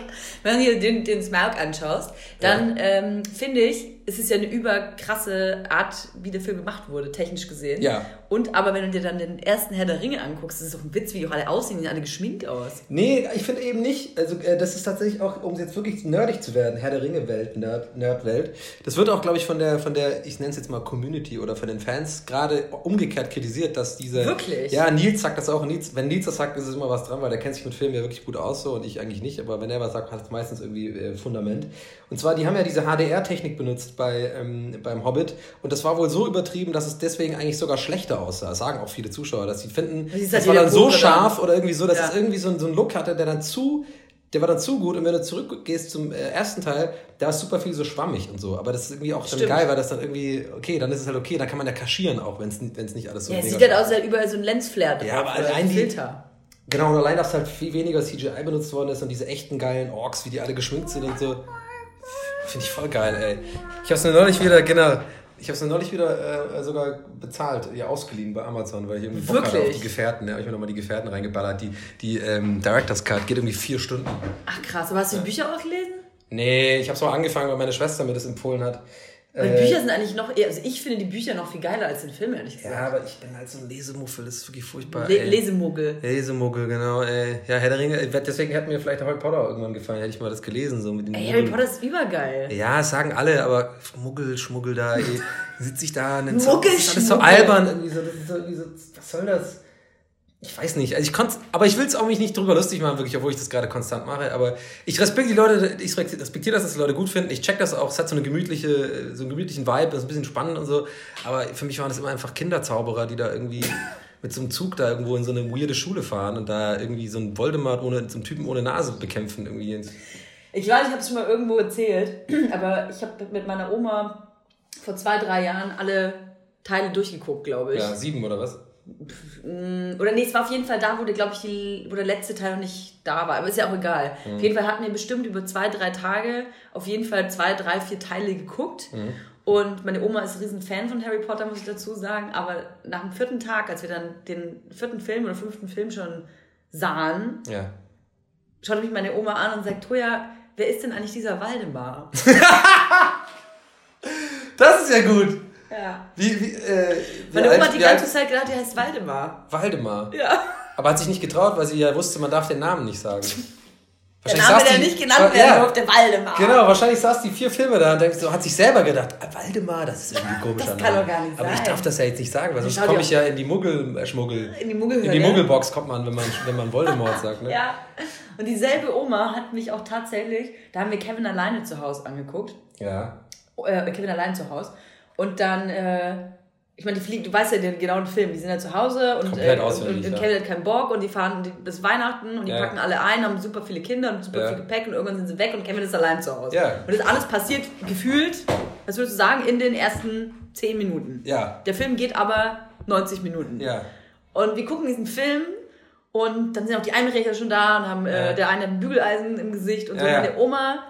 Wenn du dir den, den Smaug anschaust, dann ja. ähm, finde ich, es ist ja eine überkrasse Art, wie der Film gemacht wurde, technisch gesehen. Ja. Und aber wenn du dir dann den ersten Herr der Ringe anguckst, das ist doch ein Witz, wie die auch alle aussehen, die sehen alle geschminkt aus. Nee, ich finde eben nicht. Also äh, das ist tatsächlich auch, um jetzt wirklich nerdig zu werden, Herr der Ringe-Welt, Nerd, Nerd-Welt. Das wird auch, glaube ich, von der, von der, ich nenne es jetzt mal Community oder von den Fans gerade umgekehrt kritisiert, dass diese. Wirklich? Ja, Nils sagt das auch. Nils, wenn Nils das sagt, ist es immer was dran, weil der kennt sich mit Filmen ja wirklich gut aus so und ich eigentlich nicht. Aber wenn er was sagt, hat es meistens irgendwie äh, Fundament. Und zwar, die haben ja diese HDR-Technik benutzt bei, ähm, beim Hobbit. Und das war wohl so übertrieben, dass es deswegen eigentlich sogar schlechter aussah. Das sagen auch viele Zuschauer, dass sie finden, das, das war dann so scharf oder irgendwie so, dass ja. es irgendwie so, so einen Look hatte, der dann zu der war dann zu gut und wenn du zurückgehst zum äh, ersten Teil, da ist super viel so schwammig und so. Aber das ist irgendwie auch dann geil, weil das dann irgendwie, okay, dann ist es halt okay, dann kann man ja kaschieren auch, wenn es nicht alles so Ja, es sieht halt aus, als überall so ein Lensflare drauf. Ja, aber allein die, Filter. Genau, und allein, dass halt viel weniger CGI benutzt worden ist und diese echten geilen Orks, wie die alle geschminkt sind und so. Finde ich voll geil, ey. Ich habe es mir neulich wieder, genau, ich habe es neulich wieder äh, sogar bezahlt, ja ausgeliehen bei Amazon, weil ich irgendwie Bock hatte auf die Gefährten. Ja, ich habe mir nochmal die Gefährten reingeballert. Die, die ähm, Director's Cut geht irgendwie vier Stunden. Ach krass, aber hast du die Bücher auch gelesen? Nee, ich habe es mal angefangen, weil meine Schwester mir das empfohlen hat. Weil äh, Bücher sind eigentlich noch eher, also ich finde die Bücher noch viel geiler als den Film, ehrlich gesagt. Ja, aber ich bin halt so ein Lesemuffel, das ist wirklich furchtbar. Le Lesemuggel. Lesemuggel, genau. Ey. Ja, Herr der Ringe, deswegen hat mir vielleicht Harry Potter irgendwann gefallen, hätte ich mal das gelesen. So mit den ey, Harry Potter ist übergeil. Ja, das sagen alle, aber Muggel, Schmuggel da, ey, *laughs* sitze ich da, Muggel, Muggel, das ist alles so albern, irgendwie so, das ist so, irgendwie so, was soll das? Ich weiß nicht, also ich konnte, aber ich will es auch mich nicht drüber lustig machen, wirklich, obwohl ich das gerade konstant mache. Aber ich respektiere die Leute, ich respektiere das, dass die Leute gut finden. Ich check das auch, es hat so eine gemütliche, so einen gemütlichen Vibe, das ist ein bisschen spannend und so. Aber für mich waren das immer einfach Kinderzauberer, die da irgendwie *laughs* mit so einem Zug da irgendwo in so eine weirde Schule fahren und da irgendwie so einen Voldemort ohne, so einen Typen ohne Nase bekämpfen irgendwie. Ich weiß, ich habe es schon mal irgendwo erzählt, *clears throat* aber ich habe mit meiner Oma vor zwei, drei Jahren alle Teile durchgeguckt, glaube ich. Ja, sieben oder was? Mm, oder nee, es war auf jeden Fall da, wo der, glaube ich, die, wo der letzte Teil noch nicht da war. Aber ist ja auch egal. Mhm. Auf jeden Fall hatten wir bestimmt über zwei, drei Tage auf jeden Fall zwei, drei, vier Teile geguckt. Mhm. Und meine Oma ist ein riesen Fan von Harry Potter, muss ich dazu sagen. Aber nach dem vierten Tag, als wir dann den vierten Film oder fünften Film schon sahen, ja. schaute mich meine Oma an und sagt, Toja, wer ist denn eigentlich dieser Waldemar? *laughs* das ist ja gut. Ja. Wie, wie, äh, Meine Oma hat die ganze Zeit gedacht, die heißt Waldemar. Waldemar? Ja. Aber hat sich nicht getraut, weil sie ja wusste, man darf den Namen nicht sagen. *laughs* Der Name, der nicht genannt werden ja, durfte, Waldemar. Genau, wahrscheinlich saß die vier Filme da und denkt so, hat sich selber gedacht, ah, Waldemar, das ist irgendwie *laughs* komisch. Das kann doch gar nicht Aber sein. ich darf das ja jetzt nicht sagen, weil sonst komme ich ja in die Muggel, äh, Schmuggel. In die Muggel. In die Muggelbox kommt man, wenn man, wenn man Voldemort sagt. Ne? *laughs* ja. Und dieselbe Oma hat mich auch tatsächlich, da haben wir Kevin alleine zu Hause angeguckt. Ja. Äh, Kevin alleine zu Hause. Und dann, äh, ich meine, die fliegen, du weißt ja den genauen Film, die sind ja zu Hause und, äh, und, Kevin hat keinen Bock und die fahren bis Weihnachten und die ja. packen alle ein, haben super viele Kinder und super ja. viel Gepäck und irgendwann sind sie weg und Kevin ist allein zu Hause. Ja. Und das alles passiert gefühlt, was würdest du sagen, in den ersten 10 Minuten. Ja. Der Film geht aber 90 Minuten. Ja. Und wir gucken diesen Film und dann sind auch die Einbrecher schon da und haben äh, der eine ein Bügeleisen im Gesicht und so. Und der Oma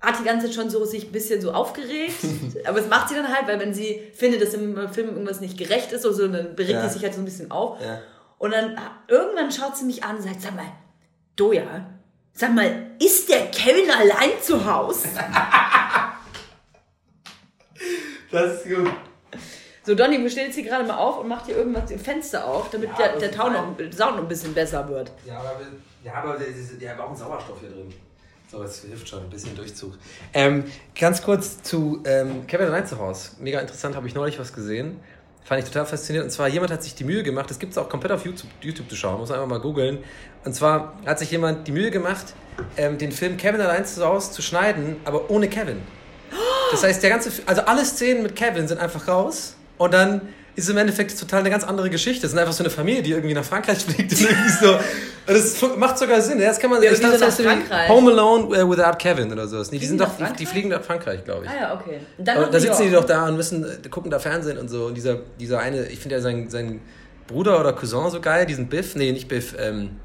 hat die ganze Zeit schon so sich ein bisschen so aufgeregt. *laughs* aber es macht sie dann halt, weil wenn sie findet, dass im Film irgendwas nicht gerecht ist oder so, dann beregt ja. sie sich halt so ein bisschen auf. Ja. Und dann irgendwann schaut sie mich an und sagt, sag mal, Doja, sag mal, ist der Kevin allein zu Hause? *laughs* das ist gut. So, Donny, wir stellen jetzt hier gerade mal auf und macht hier irgendwas im Fenster auf, damit ja, der, der Tau noch, Sound noch ein bisschen besser wird. Ja, aber, ja, aber wir, wir haben auch einen Sauerstoff hier drin. So, es hilft schon, ein bisschen Durchzug. Ähm, ganz kurz zu ähm, Kevin allein zu Hause. Mega interessant, habe ich neulich was gesehen. Fand ich total faszinierend. Und zwar, jemand hat sich die Mühe gemacht, das gibt es auch komplett auf YouTube, YouTube zu schauen, muss einfach mal googeln. Und zwar hat sich jemand die Mühe gemacht, ähm, den Film Kevin allein zu Hause zu schneiden, aber ohne Kevin. Das heißt, der ganze, also alle Szenen mit Kevin sind einfach raus und dann ist im Endeffekt total eine ganz andere Geschichte. Es ist einfach so eine Familie, die irgendwie nach Frankreich *laughs* fliegt und irgendwie so. Das macht sogar Sinn. Das kann man. Ja, ich dachte, das Home Alone uh, Without Kevin oder so. Nee, die, sind doch, die, die, fliegen nach Frankreich, glaube ich. Ah ja, okay. da sitzen die doch da und müssen äh, gucken da Fernsehen und so. Und dieser, dieser eine, ich finde ja sein, sein Bruder oder Cousin so geil, diesen Biff. Nee, nicht Biff. Ähm,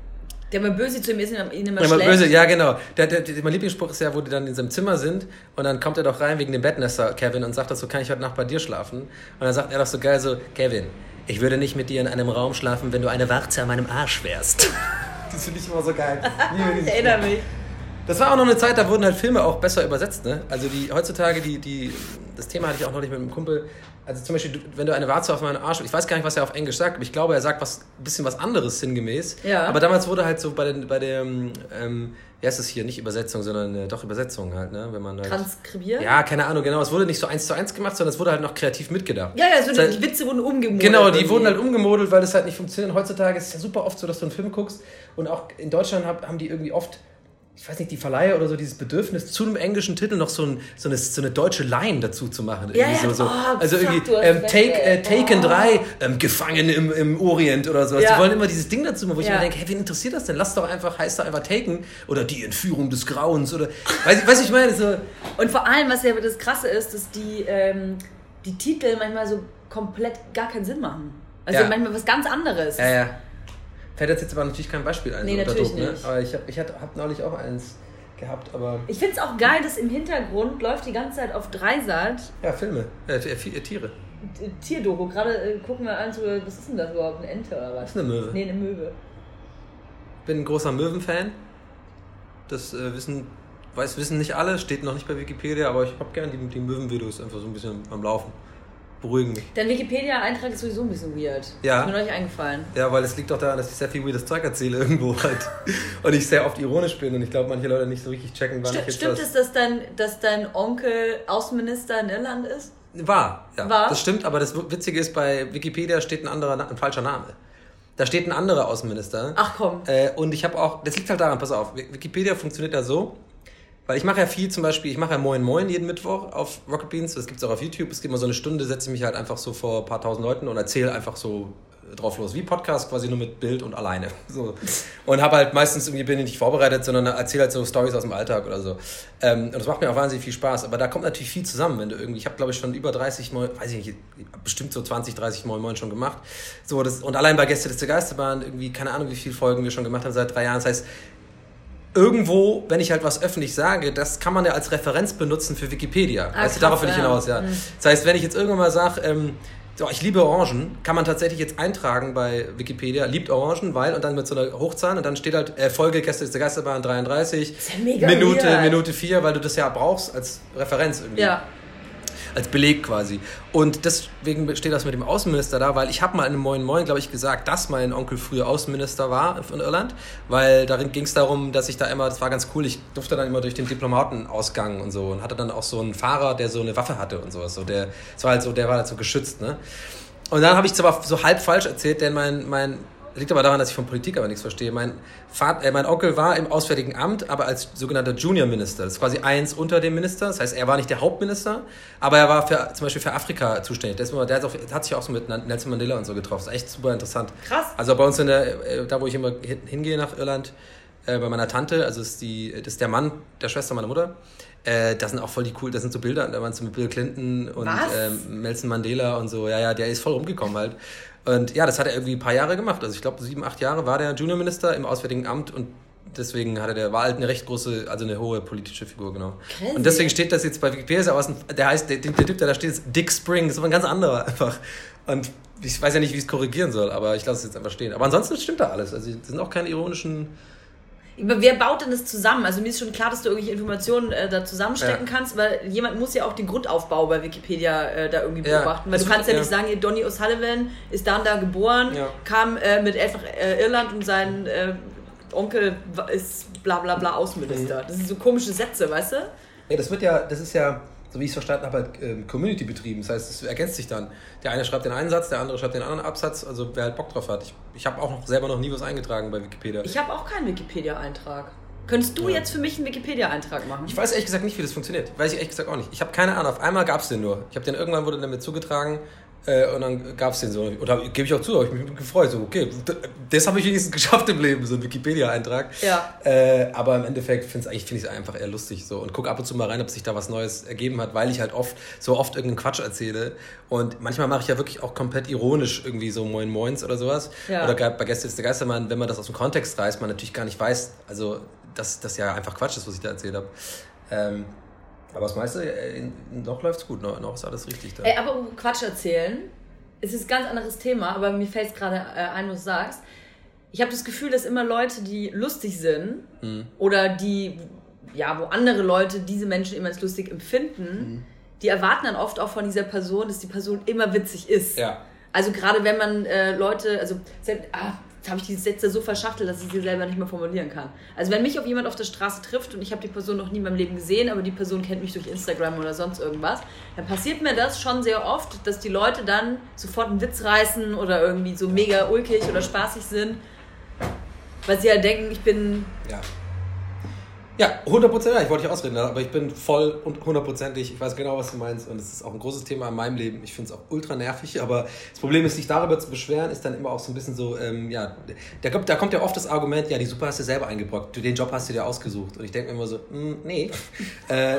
der mal böse zu ihm ist und ihn immer ja, schlecht. Böse, ja, genau. Der, der, der, mein Lieblingsspruch ist ja, wo die dann in seinem Zimmer sind und dann kommt er doch rein wegen dem Bettnester, Kevin, und sagt doch so, kann ich heute Nacht bei dir schlafen? Und dann sagt er doch so geil so, Kevin, ich würde nicht mit dir in einem Raum schlafen, wenn du eine Warze an meinem Arsch wärst. *laughs* das finde ich immer so geil. ich *laughs* erinnere mich. Das war auch noch eine Zeit, da wurden halt Filme auch besser übersetzt. Ne? Also die heutzutage, die, die, das Thema hatte ich auch noch nicht mit einem Kumpel. Also zum Beispiel, wenn du eine Warze auf meinen Arsch, ich weiß gar nicht, was er auf Englisch sagt, aber ich glaube, er sagt was, ein bisschen was anderes sinngemäß. Ja. Aber damals wurde halt so bei, den, bei der, ähm, wie heißt es hier, nicht Übersetzung, sondern äh, doch Übersetzung halt, ne? Wenn man halt, Transkribiert? Ja, keine Ahnung, genau. Es wurde nicht so eins zu eins gemacht, sondern es wurde halt noch kreativ mitgedacht. Ja, ja, es wurde, die Witze wurden umgemodelt. Genau, die irgendwie. wurden halt umgemodelt, weil das halt nicht funktioniert. Heutzutage ist es ja super oft so, dass du einen Film guckst und auch in Deutschland hab, haben die irgendwie oft ich weiß nicht, die Verleiher oder so dieses Bedürfnis, zu einem englischen Titel noch so, ein, so, eine, so eine deutsche Line dazu zu machen. Ja, ja, so, so. Oh, also irgendwie ähm, take, äh, Taken oh. 3, ähm, Gefangen im, im Orient oder sowas. Ja. Die wollen immer dieses Ding dazu machen, wo ich mir denke, hey, wen interessiert das denn? Lass doch einfach, heißt doch einfach Taken oder die Entführung des Grauens oder, weiß, weiß ich meine, so. Und vor allem, was ja das Krasse ist, dass die, ähm, die Titel manchmal so komplett gar keinen Sinn machen. Also manchmal was ganz anderes. Ja, ja. Fällt jetzt aber natürlich kein Beispiel ein. Nee, natürlich Druck, ne? nicht. Aber ich habe ich hab neulich auch eins gehabt, aber. Ich finde es auch geil, dass im Hintergrund läuft die ganze Zeit auf Dreisat. Ja, Filme, äh, äh Tiere. Tierdoku. Gerade äh, gucken wir an, so, was ist denn das überhaupt? Eine Ente oder was? Das ist eine Möwe. Nee, eine Möwe. Bin ein großer Möwen-Fan. Das äh, wissen weiß, wissen nicht alle, steht noch nicht bei Wikipedia, aber ich habe gerne die, die Möwenvideos einfach so ein bisschen am Laufen. Beruhigen mich. Dein Wikipedia-Eintrag ist sowieso ein bisschen weird. Ja. Ist mir neulich eingefallen. Ja, weil es liegt doch daran, dass ich sehr viel weirdes Zeug erzähle irgendwo halt. und ich sehr oft ironisch bin und ich glaube, manche Leute nicht so richtig checken, wann Sti ich jetzt stimmt es, dass dein, dass dein Onkel Außenminister in Irland ist? War, ja. War? Das stimmt, aber das Witzige ist, bei Wikipedia steht ein anderer, ein falscher Name. Da steht ein anderer Außenminister. Ach komm. Äh, und ich habe auch, das liegt halt daran, pass auf, Wikipedia funktioniert ja so, weil ich mache ja viel zum Beispiel, ich mache ja Moin Moin jeden Mittwoch auf Rocket Beans, das gibt es auch auf YouTube, es gibt immer so eine Stunde, setze ich mich halt einfach so vor ein paar tausend Leuten und erzähle einfach so äh, drauf los, wie Podcast, quasi nur mit Bild und alleine. *laughs* So. Und habe halt meistens irgendwie, bin ich nicht vorbereitet, sondern erzähle halt so Stories aus dem Alltag oder so. Ähm, und das macht mir auch wahnsinnig viel Spaß, aber da kommt natürlich viel zusammen, wenn du irgendwie, ich habe glaube ich schon über 30 Moin, weiß ich nicht, bestimmt so 20, 30 Moin Moin schon gemacht. So, das, und allein bei Gäste des Geisterbahn, irgendwie, keine Ahnung, wie viele Folgen wir schon gemacht haben seit drei Jahren. Das heißt, irgendwo, wenn ich halt was öffentlich sage, das kann man ja als Referenz benutzen für Wikipedia. Ah, krass, darauf will ich hinaus, ja. Mhm. Das heißt, wenn ich jetzt irgendwann mal sage, ähm, so, ich liebe Orangen, kann man tatsächlich jetzt eintragen bei Wikipedia, liebt Orangen, weil, und dann mit so einer Hochzahl, und dann steht halt äh, Folge Gäste der Geisterbahn 33, ist ja Minute, weird. Minute 4, weil du das ja brauchst als Referenz irgendwie Ja. Als Beleg quasi. Und deswegen steht das mit dem Außenminister da, weil ich habe mal in einem Moin Moin, glaube ich, gesagt, dass mein Onkel früher Außenminister war von Irland, weil darin ging es darum, dass ich da immer, das war ganz cool, ich durfte dann immer durch den Diplomatenausgang und so und hatte dann auch so einen Fahrer, der so eine Waffe hatte und sowas. So, der, das war halt so, der war halt so geschützt, ne? Und dann habe ich zwar so halb falsch erzählt, denn mein, mein liegt aber daran, dass ich von Politik aber nichts verstehe. Mein, Vater, äh, mein Onkel war im Auswärtigen Amt, aber als sogenannter Junior Minister. Das ist quasi eins unter dem Minister. Das heißt, er war nicht der Hauptminister, aber er war für, zum Beispiel für Afrika zuständig. Der, ist der, hat auch, hat sich auch so mit Nelson Mandela und so getroffen. Das ist echt super interessant. Krass. Also bei uns in der, äh, da wo ich immer hin- hingehe nach Irland, äh, bei meiner Tante, also ist die, das ist der Mann der Schwester meiner Mutter. Äh, das sind auch voll die cool, das sind so Bilder, da waren so mit Bill Clinton und ähm, Nelson Mandela und so. Ja, ja, der ist voll rumgekommen halt. Und ja, das hat er irgendwie ein paar Jahre gemacht. Also ich glaube, sieben, acht Jahre war der Juniorminister im Auswärtigen Amt und deswegen hatte der, war halt eine recht große, also eine hohe politische Figur, genau. Crazy. Und deswegen steht das jetzt bei Wikipedia, dem- der heißt, der, der Typ, der da steht, ist Dick Spring, das ist aber ein ganz anderer einfach. Und ich weiß ja nicht, wie ich es korrigieren soll, aber ich lasse es jetzt einfach stehen. Aber ansonsten stimmt da alles. Also es sind auch keine ironischen. Wer baut denn das zusammen? Also mir ist schon klar, dass du irgendwelche Informationen äh, da zusammenstecken Ja. kannst, weil jemand muss ja auch den Grundaufbau bei Wikipedia äh, da irgendwie Ja. beobachten. Weil Das du kannst ja, nicht sagen, hier Donny O'Sullivan ist da und da geboren, kam äh, mit einfach äh, Irland und sein äh, Onkel ist bla bla bla Außenminister. Mhm. Das sind so komische Sätze, weißt du? Ja, das wird ja, das ist ja, so wie ich es verstanden habe, halt ähm, Community betrieben. Das heißt, es ergänzt sich dann. Der eine schreibt den einen Satz, der andere schreibt den anderen Absatz. Also wer halt Bock drauf hat. Ich, ich habe auch noch selber noch nie was eingetragen bei Wikipedia. Ich habe auch keinen Wikipedia-Eintrag. Könntest du Ja. jetzt für mich einen Wikipedia-Eintrag machen? Ich weiß ehrlich gesagt nicht, wie das funktioniert. Weiß ich ehrlich gesagt auch nicht. Ich habe keine Ahnung. Auf einmal gab es den nur. Ich habe den irgendwann wurde der mir zugetragen äh, und dann gab es den so. Und da gebe ich auch zu, habe ich mich gefreut. So, okay, das habe ich wenigstens *laughs* geschafft im Leben, so ein Wikipedia-Eintrag. Ja. Äh, aber im Endeffekt finde ich es einfach eher lustig so und gucke ab und zu mal rein, ob sich da was Neues ergeben hat, weil ich halt oft so oft irgendeinen Quatsch erzähle und manchmal mache ich ja wirklich auch komplett ironisch irgendwie so Moin Moins oder sowas Ja. oder bei Gäste ist der Geistermann, wenn man das aus dem Kontext reißt, man natürlich gar nicht weiß, also dass das ja einfach Quatsch ist, was ich da erzählt habe. Ähm, aber das meiste, äh, noch läuft's gut, noch, noch ist alles richtig da. Ey, aber um Quatsch erzählen, es ist ein ganz anderes Thema, aber mir fällt es gerade äh, ein, was du sagst. Ich habe das Gefühl, dass immer Leute, die lustig sind Mhm. oder die, ja, wo andere Leute diese Menschen immer als lustig empfinden, Mhm. die erwarten dann oft auch von dieser Person, dass die Person immer witzig ist. Ja. Also gerade wenn man äh, Leute, also ah, habe ich die Sätze so verschachtelt, dass ich sie selber nicht mehr formulieren kann. Also wenn mich auf jemand auf der Straße trifft und ich habe die Person noch nie in meinem Leben gesehen, aber die Person kennt mich durch Instagram oder sonst irgendwas, dann passiert mir das schon sehr oft, dass die Leute dann sofort einen Witz reißen oder irgendwie so mega ulkig oder spaßig sind, weil sie ja denken, ich bin Ja. Ja, 100%, ja, ich wollte dich ausreden, aber ich bin voll und hundertprozentig, ich weiß genau, was du meinst und es ist auch ein großes Thema in meinem Leben. Ich finde es auch ultra nervig, aber das Problem ist, sich darüber zu beschweren, ist dann immer auch so ein bisschen so, ähm, ja, da kommt, da kommt ja oft das Argument, ja, die Suppe hast du selber eingebrockt, du, den Job hast du dir ausgesucht und ich denke mir immer so, mm, nee, *laughs* äh,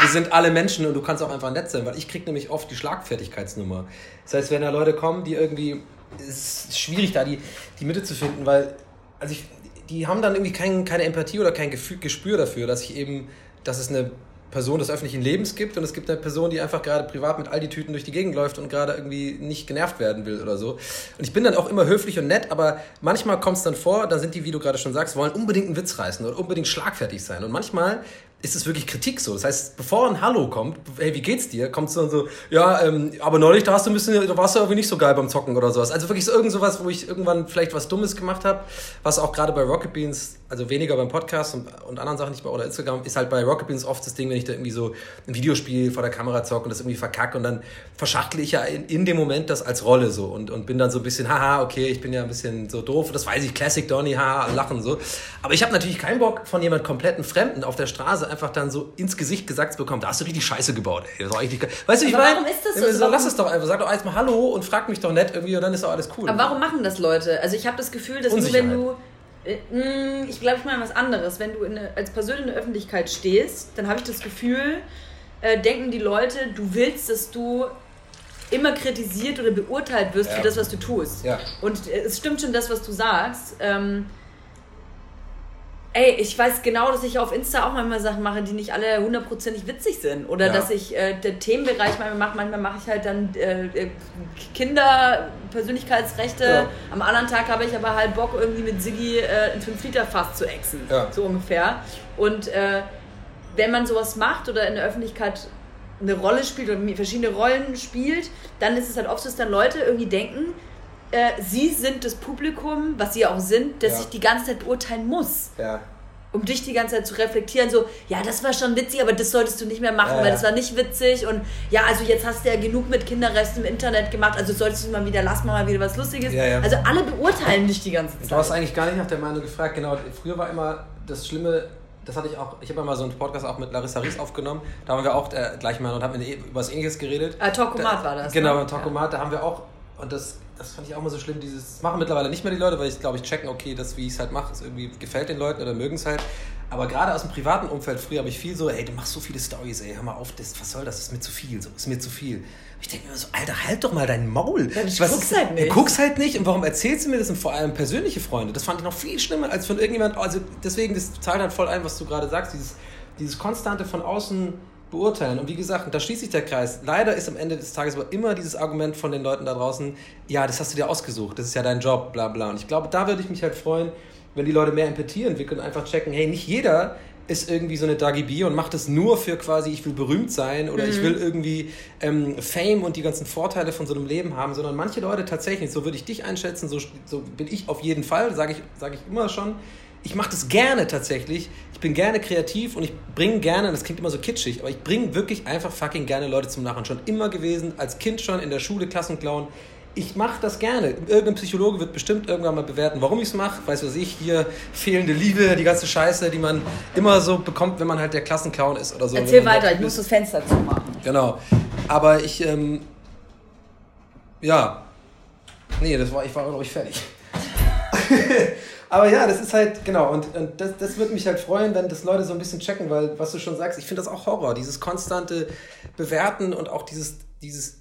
wir sind alle Menschen und du kannst auch einfach nett sein, weil ich kriege nämlich oft die Schlagfertigkeitsnummer. Das heißt, wenn da Leute kommen, die irgendwie, es ist schwierig da die, die Mitte zu finden, weil, also ich, die haben dann irgendwie kein, keine Empathie oder kein Gefühl, Gespür dafür, dass ich eben, dass es eine Person des öffentlichen Lebens gibt und es gibt eine Person, die einfach gerade privat mit all die Tüten durch die Gegend läuft und gerade irgendwie nicht genervt werden will oder so. Und ich bin dann auch immer höflich und nett, aber manchmal kommt es dann vor, da sind die, wie du gerade schon sagst, wollen unbedingt einen Witz reißen oder unbedingt schlagfertig sein. Und manchmal ist es wirklich Kritik so. Das heißt, bevor ein Hallo kommt, hey, wie geht's dir, kommt es dann so, ja, ähm, aber neulich, da hast du ein bisschen, da warst du irgendwie nicht so geil beim Zocken oder sowas. Also wirklich so irgend sowas, wo ich irgendwann vielleicht was Dummes gemacht habe, was auch gerade bei Rocket Beans, also weniger beim Podcast und, und anderen Sachen nicht bei oder Instagram, ist halt bei Rocket Beans oft das Ding, wenn ich da irgendwie so ein Videospiel vor der Kamera zocke und das irgendwie verkacke und dann verschachtle ich ja in, in dem Moment das als Rolle so und, und bin dann so ein bisschen, haha, okay, ich bin ja ein bisschen so doof, das weiß ich, Classic Donny, haha, lachen so. Aber ich habe natürlich keinen Bock von jemand kompletten Fremden auf der Straße einfach dann so ins Gesicht gesagt zu bekommen, da hast du richtig Scheiße gebaut, ey. Richtig. Weißt du, ich meine, warum ist das so? so lass es doch einfach, sag doch erstmal Hallo und frag mich doch nett irgendwie und dann ist doch alles cool. Aber warum machen das Leute? Also ich habe das Gefühl, dass nur wenn du äh, mm, ich glaube, ich meine was anderes. Wenn du eine, als Person in der Öffentlichkeit stehst, dann habe ich das Gefühl, äh, denken die Leute, du willst, dass du immer kritisiert oder beurteilt wirst ja. für das, was du tust. Ja. Und äh, es stimmt schon das, was du sagst. Ähm, ey, ich weiß genau, dass ich auf Insta auch manchmal Sachen mache, die nicht alle hundertprozentig witzig sind. Oder ja. dass ich äh, der Themenbereich manchmal mache, manchmal mache ich halt dann äh, äh, Kinder, Persönlichkeitsrechte. Ja. Am anderen Tag habe ich aber halt Bock, irgendwie mit Siggi äh, ein 5-Liter-Fass zu exen. Ja. So ungefähr. Und äh, wenn man sowas macht oder in der Öffentlichkeit eine Rolle spielt oder verschiedene Rollen spielt, dann ist es halt oft so, dass dann Leute irgendwie denken, äh, sie sind das Publikum, was sie auch sind, das ja. ich die ganze Zeit beurteilen muss. Ja. Um dich die ganze Zeit zu reflektieren, so, ja, das war schon witzig, aber das solltest du nicht mehr machen, ja, weil das war nicht witzig. Und ja, also jetzt hast du ja genug mit Kinderresten im Internet gemacht, also solltest du mal wieder, lass mal wieder was Lustiges. Also alle beurteilen dich die ganze Zeit. Du hast eigentlich gar nicht nach der Meinung gefragt, genau. Früher war immer das Schlimme, das hatte ich auch, ich habe mal so einen Podcast auch mit Larissa Ries aufgenommen, da haben wir auch äh, gleich mal und haben über was ähnliches geredet. Ah, Talkomat war das. Genau, ne? Talkomat, da haben wir auch, und das das fand ich auch immer so schlimm. Dieses das machen mittlerweile nicht mehr die Leute, weil ich glaube, ich checken, okay, das, wie ich es halt mache, irgendwie gefällt den Leuten oder mögen es halt. Aber gerade aus dem privaten Umfeld, früher habe ich viel so, ey, du machst so viele Stories, ey, hör mal auf, das, was soll das? Das ist mir zu viel, so, ist mir zu viel. Ich denke mir so, Alter, halt doch mal dein Maul. Ja, ich guck's halt nicht. Du guckst halt nicht. Und warum erzählst du mir das? Und vor allem persönliche Freunde. Das fand ich noch viel schlimmer als von irgendjemand. Also deswegen, das zahlt halt voll ein, was du gerade sagst. Dieses, dieses konstante von außen beurteilen. Und wie gesagt, da schließt sich der Kreis. Leider ist am Ende des Tages aber immer dieses Argument von den Leuten da draußen, ja, das hast du dir ausgesucht, das ist ja dein Job, bla bla. Und ich glaube, da würde ich mich halt freuen, wenn die Leute mehr Empathie entwickeln und einfach checken, hey, nicht jeder ist irgendwie so eine Dagi B und macht es nur für quasi, ich will berühmt sein oder mhm. ich will irgendwie ähm, Fame und die ganzen Vorteile von so einem Leben haben, sondern manche Leute tatsächlich, so würde ich dich einschätzen, so, so bin ich auf jeden Fall, sage ich, sag ich immer schon, ich mache das gerne tatsächlich. Ich bin gerne kreativ und ich bringe gerne, das klingt immer so kitschig, aber ich bringe wirklich einfach fucking gerne Leute zum Lachen. Schon immer gewesen, als Kind schon in der Schule Klassenclown. Ich mache das gerne. Irgendein Psychologe wird bestimmt irgendwann mal bewerten, warum ich es mache. Weiß was ich, hier fehlende Liebe, die ganze Scheiße, die man immer so bekommt, wenn man halt der Klassenclown ist oder so. Erzähl weiter, ich muss das Fenster zumachen. Genau. Aber ich, ähm, ja. Nee, das war, ich war, glaube ich, fertig. *laughs* Aber ja, das ist halt, genau, und, und das, das würde mich halt freuen, wenn das Leute so ein bisschen checken, weil, was du schon sagst, ich finde das auch Horror, dieses konstante Bewerten und auch dieses, dieses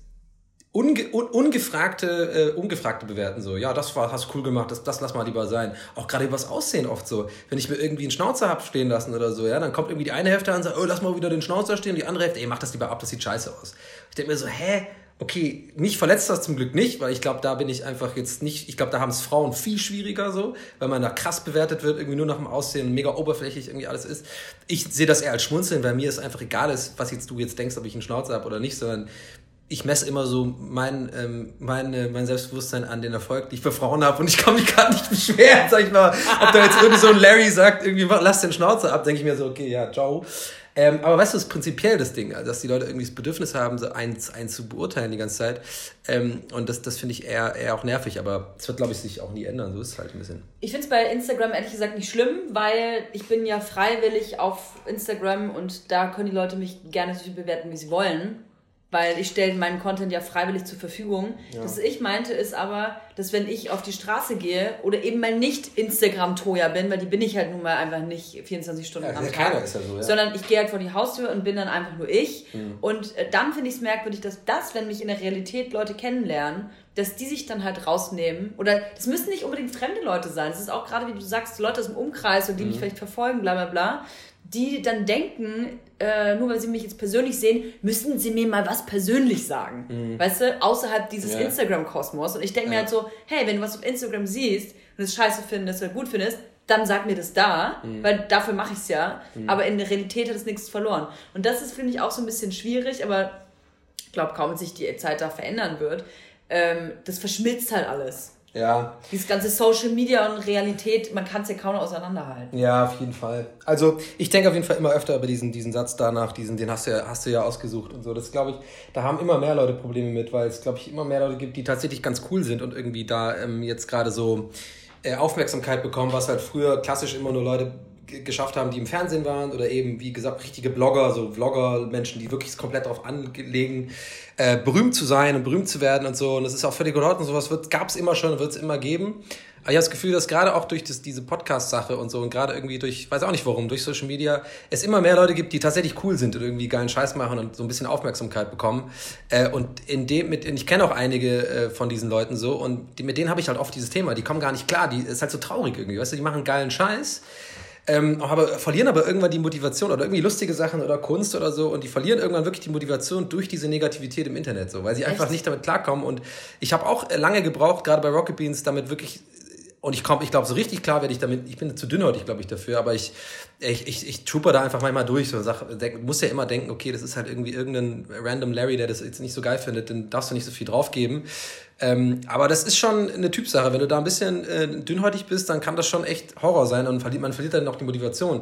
unge, un, ungefragte, äh, ungefragte Bewerten so. Ja, das war, hast cool gemacht, das, das lass mal lieber sein. Auch gerade übers Aussehen oft so. Wenn ich mir irgendwie einen Schnauzer hab stehen lassen oder so, ja, dann kommt irgendwie die eine Hälfte an und sagt, oh, lass mal wieder den Schnauzer stehen, und die andere Hälfte, ey, mach das lieber ab, das sieht scheiße aus. Ich denke mir so, hä? Okay, mich verletzt das zum Glück nicht, weil ich glaube, da bin ich einfach jetzt nicht, ich glaube, da haben es Frauen viel schwieriger so, weil man da krass bewertet wird, irgendwie nur nach dem Aussehen, mega oberflächlich irgendwie alles ist. Ich sehe das eher als Schmunzeln, weil mir es einfach egal ist, was jetzt du jetzt denkst, ob ich einen Schnauzer habe oder nicht, sondern ich messe immer so mein, ähm, mein, mein Selbstbewusstsein an den Erfolg, den ich für Frauen habe und ich kann mich gerade nicht beschweren, sag ich mal. Ob da jetzt irgendwie so ein Larry sagt, irgendwie lass den Schnauzer ab, denke ich mir so, okay, ja, ciao. Ähm, aber weißt du, das ist prinzipiell das Ding, also dass die Leute irgendwie das Bedürfnis haben, so eins, eins zu beurteilen die ganze Zeit. Ähm, und das, das finde ich eher, eher auch nervig, aber es wird, glaube ich, sich auch nie ändern. So ist es halt ein bisschen. Ich finde es bei Instagram ehrlich gesagt nicht schlimm, weil ich bin ja freiwillig auf Instagram und da können die Leute mich gerne so viel bewerten, wie sie wollen weil ich stelle meinen Content ja freiwillig zur Verfügung. Ja. Das ich meinte ist aber, dass wenn ich auf die Straße gehe oder eben mal nicht Instagram-Toja bin, weil die bin ich halt nun mal einfach nicht 24 Stunden ja, am Tag, ist ja so, ja. sondern ich gehe halt vor die Haustür und bin dann einfach nur ich. Mhm. Und äh, dann finde ich es merkwürdig, dass das, wenn mich in der Realität Leute kennenlernen, dass die sich dann halt rausnehmen. Oder das müssen nicht unbedingt fremde Leute sein. Das ist auch gerade, wie du sagst, Leute aus dem Umkreis und die mhm. mich vielleicht verfolgen, bla bla bla die dann denken, äh, nur weil sie mich jetzt persönlich sehen, müssen sie mir mal was persönlich sagen. Mhm. Weißt du, außerhalb dieses ja. Instagram-Kosmos. Und ich denke ja. mir halt so, hey, wenn du was auf Instagram siehst und es scheiße findest oder gut findest, dann sag mir das da, Mhm. weil dafür mache ich es ja. Aber in der Realität hat es nichts verloren. Und das ist, finde ich, auch so ein bisschen schwierig, aber ich glaube kaum, dass sich die Zeit da verändern wird. Ähm, das verschmilzt halt alles. Ja, Dieses ganze Social Media und Realität, man kann es ja kaum auseinanderhalten. Ja, auf jeden Fall. Also ich denke auf jeden Fall immer öfter über diesen, diesen Satz danach, diesen, den hast du, ja, hast du ja ausgesucht und so. Das glaube ich, da haben immer mehr Leute Probleme mit, weil es, glaube ich, immer mehr Leute gibt, die tatsächlich ganz cool sind und irgendwie da ähm, jetzt gerade so äh, Aufmerksamkeit bekommen, was halt früher klassisch immer nur Leute geschafft haben, die im Fernsehen waren oder eben, wie gesagt, richtige Blogger, so Vlogger, Menschen, die wirklich komplett darauf anlegen, äh, berühmt zu sein und berühmt zu werden und so. Und das ist auch völlig in Ordnung. Sowas gab es immer schon und wird es immer geben. Aber ich habe das Gefühl, dass gerade auch durch das, diese Podcast-Sache und so und gerade irgendwie durch, weiß auch nicht warum, durch Social Media, es immer mehr Leute gibt, die tatsächlich cool sind und irgendwie geilen Scheiß machen und so ein bisschen Aufmerksamkeit bekommen. Äh, und in dem, mit, ich kenne auch einige äh, von diesen Leuten so und die, mit denen habe ich halt oft dieses Thema. Die kommen gar nicht klar, die ist halt so traurig irgendwie, weißt du, die machen geilen Scheiß. Ähm, aber verlieren aber irgendwann die Motivation oder irgendwie lustige Sachen oder Kunst oder so und die verlieren irgendwann wirklich die Motivation durch diese Negativität im Internet so, weil sie einfach Echt? nicht damit klarkommen und ich habe auch lange gebraucht, gerade bei Rocket Beans, damit wirklich und ich komme, ich glaube, so richtig klar werde ich damit, ich bin zu dünnhäutig, glaube ich, dafür, aber ich, ich, ich, ich trooper da einfach manchmal durch so und sag, denk, muss ja immer denken, okay, das ist halt irgendwie irgendein random Larry, der das jetzt nicht so geil findet, dann darfst du nicht so viel draufgeben. Ähm, aber das ist schon eine Typsache. Wenn du da ein bisschen äh, dünnhäutig bist, dann kann das schon echt Horror sein und verliert, man verliert dann auch die Motivation.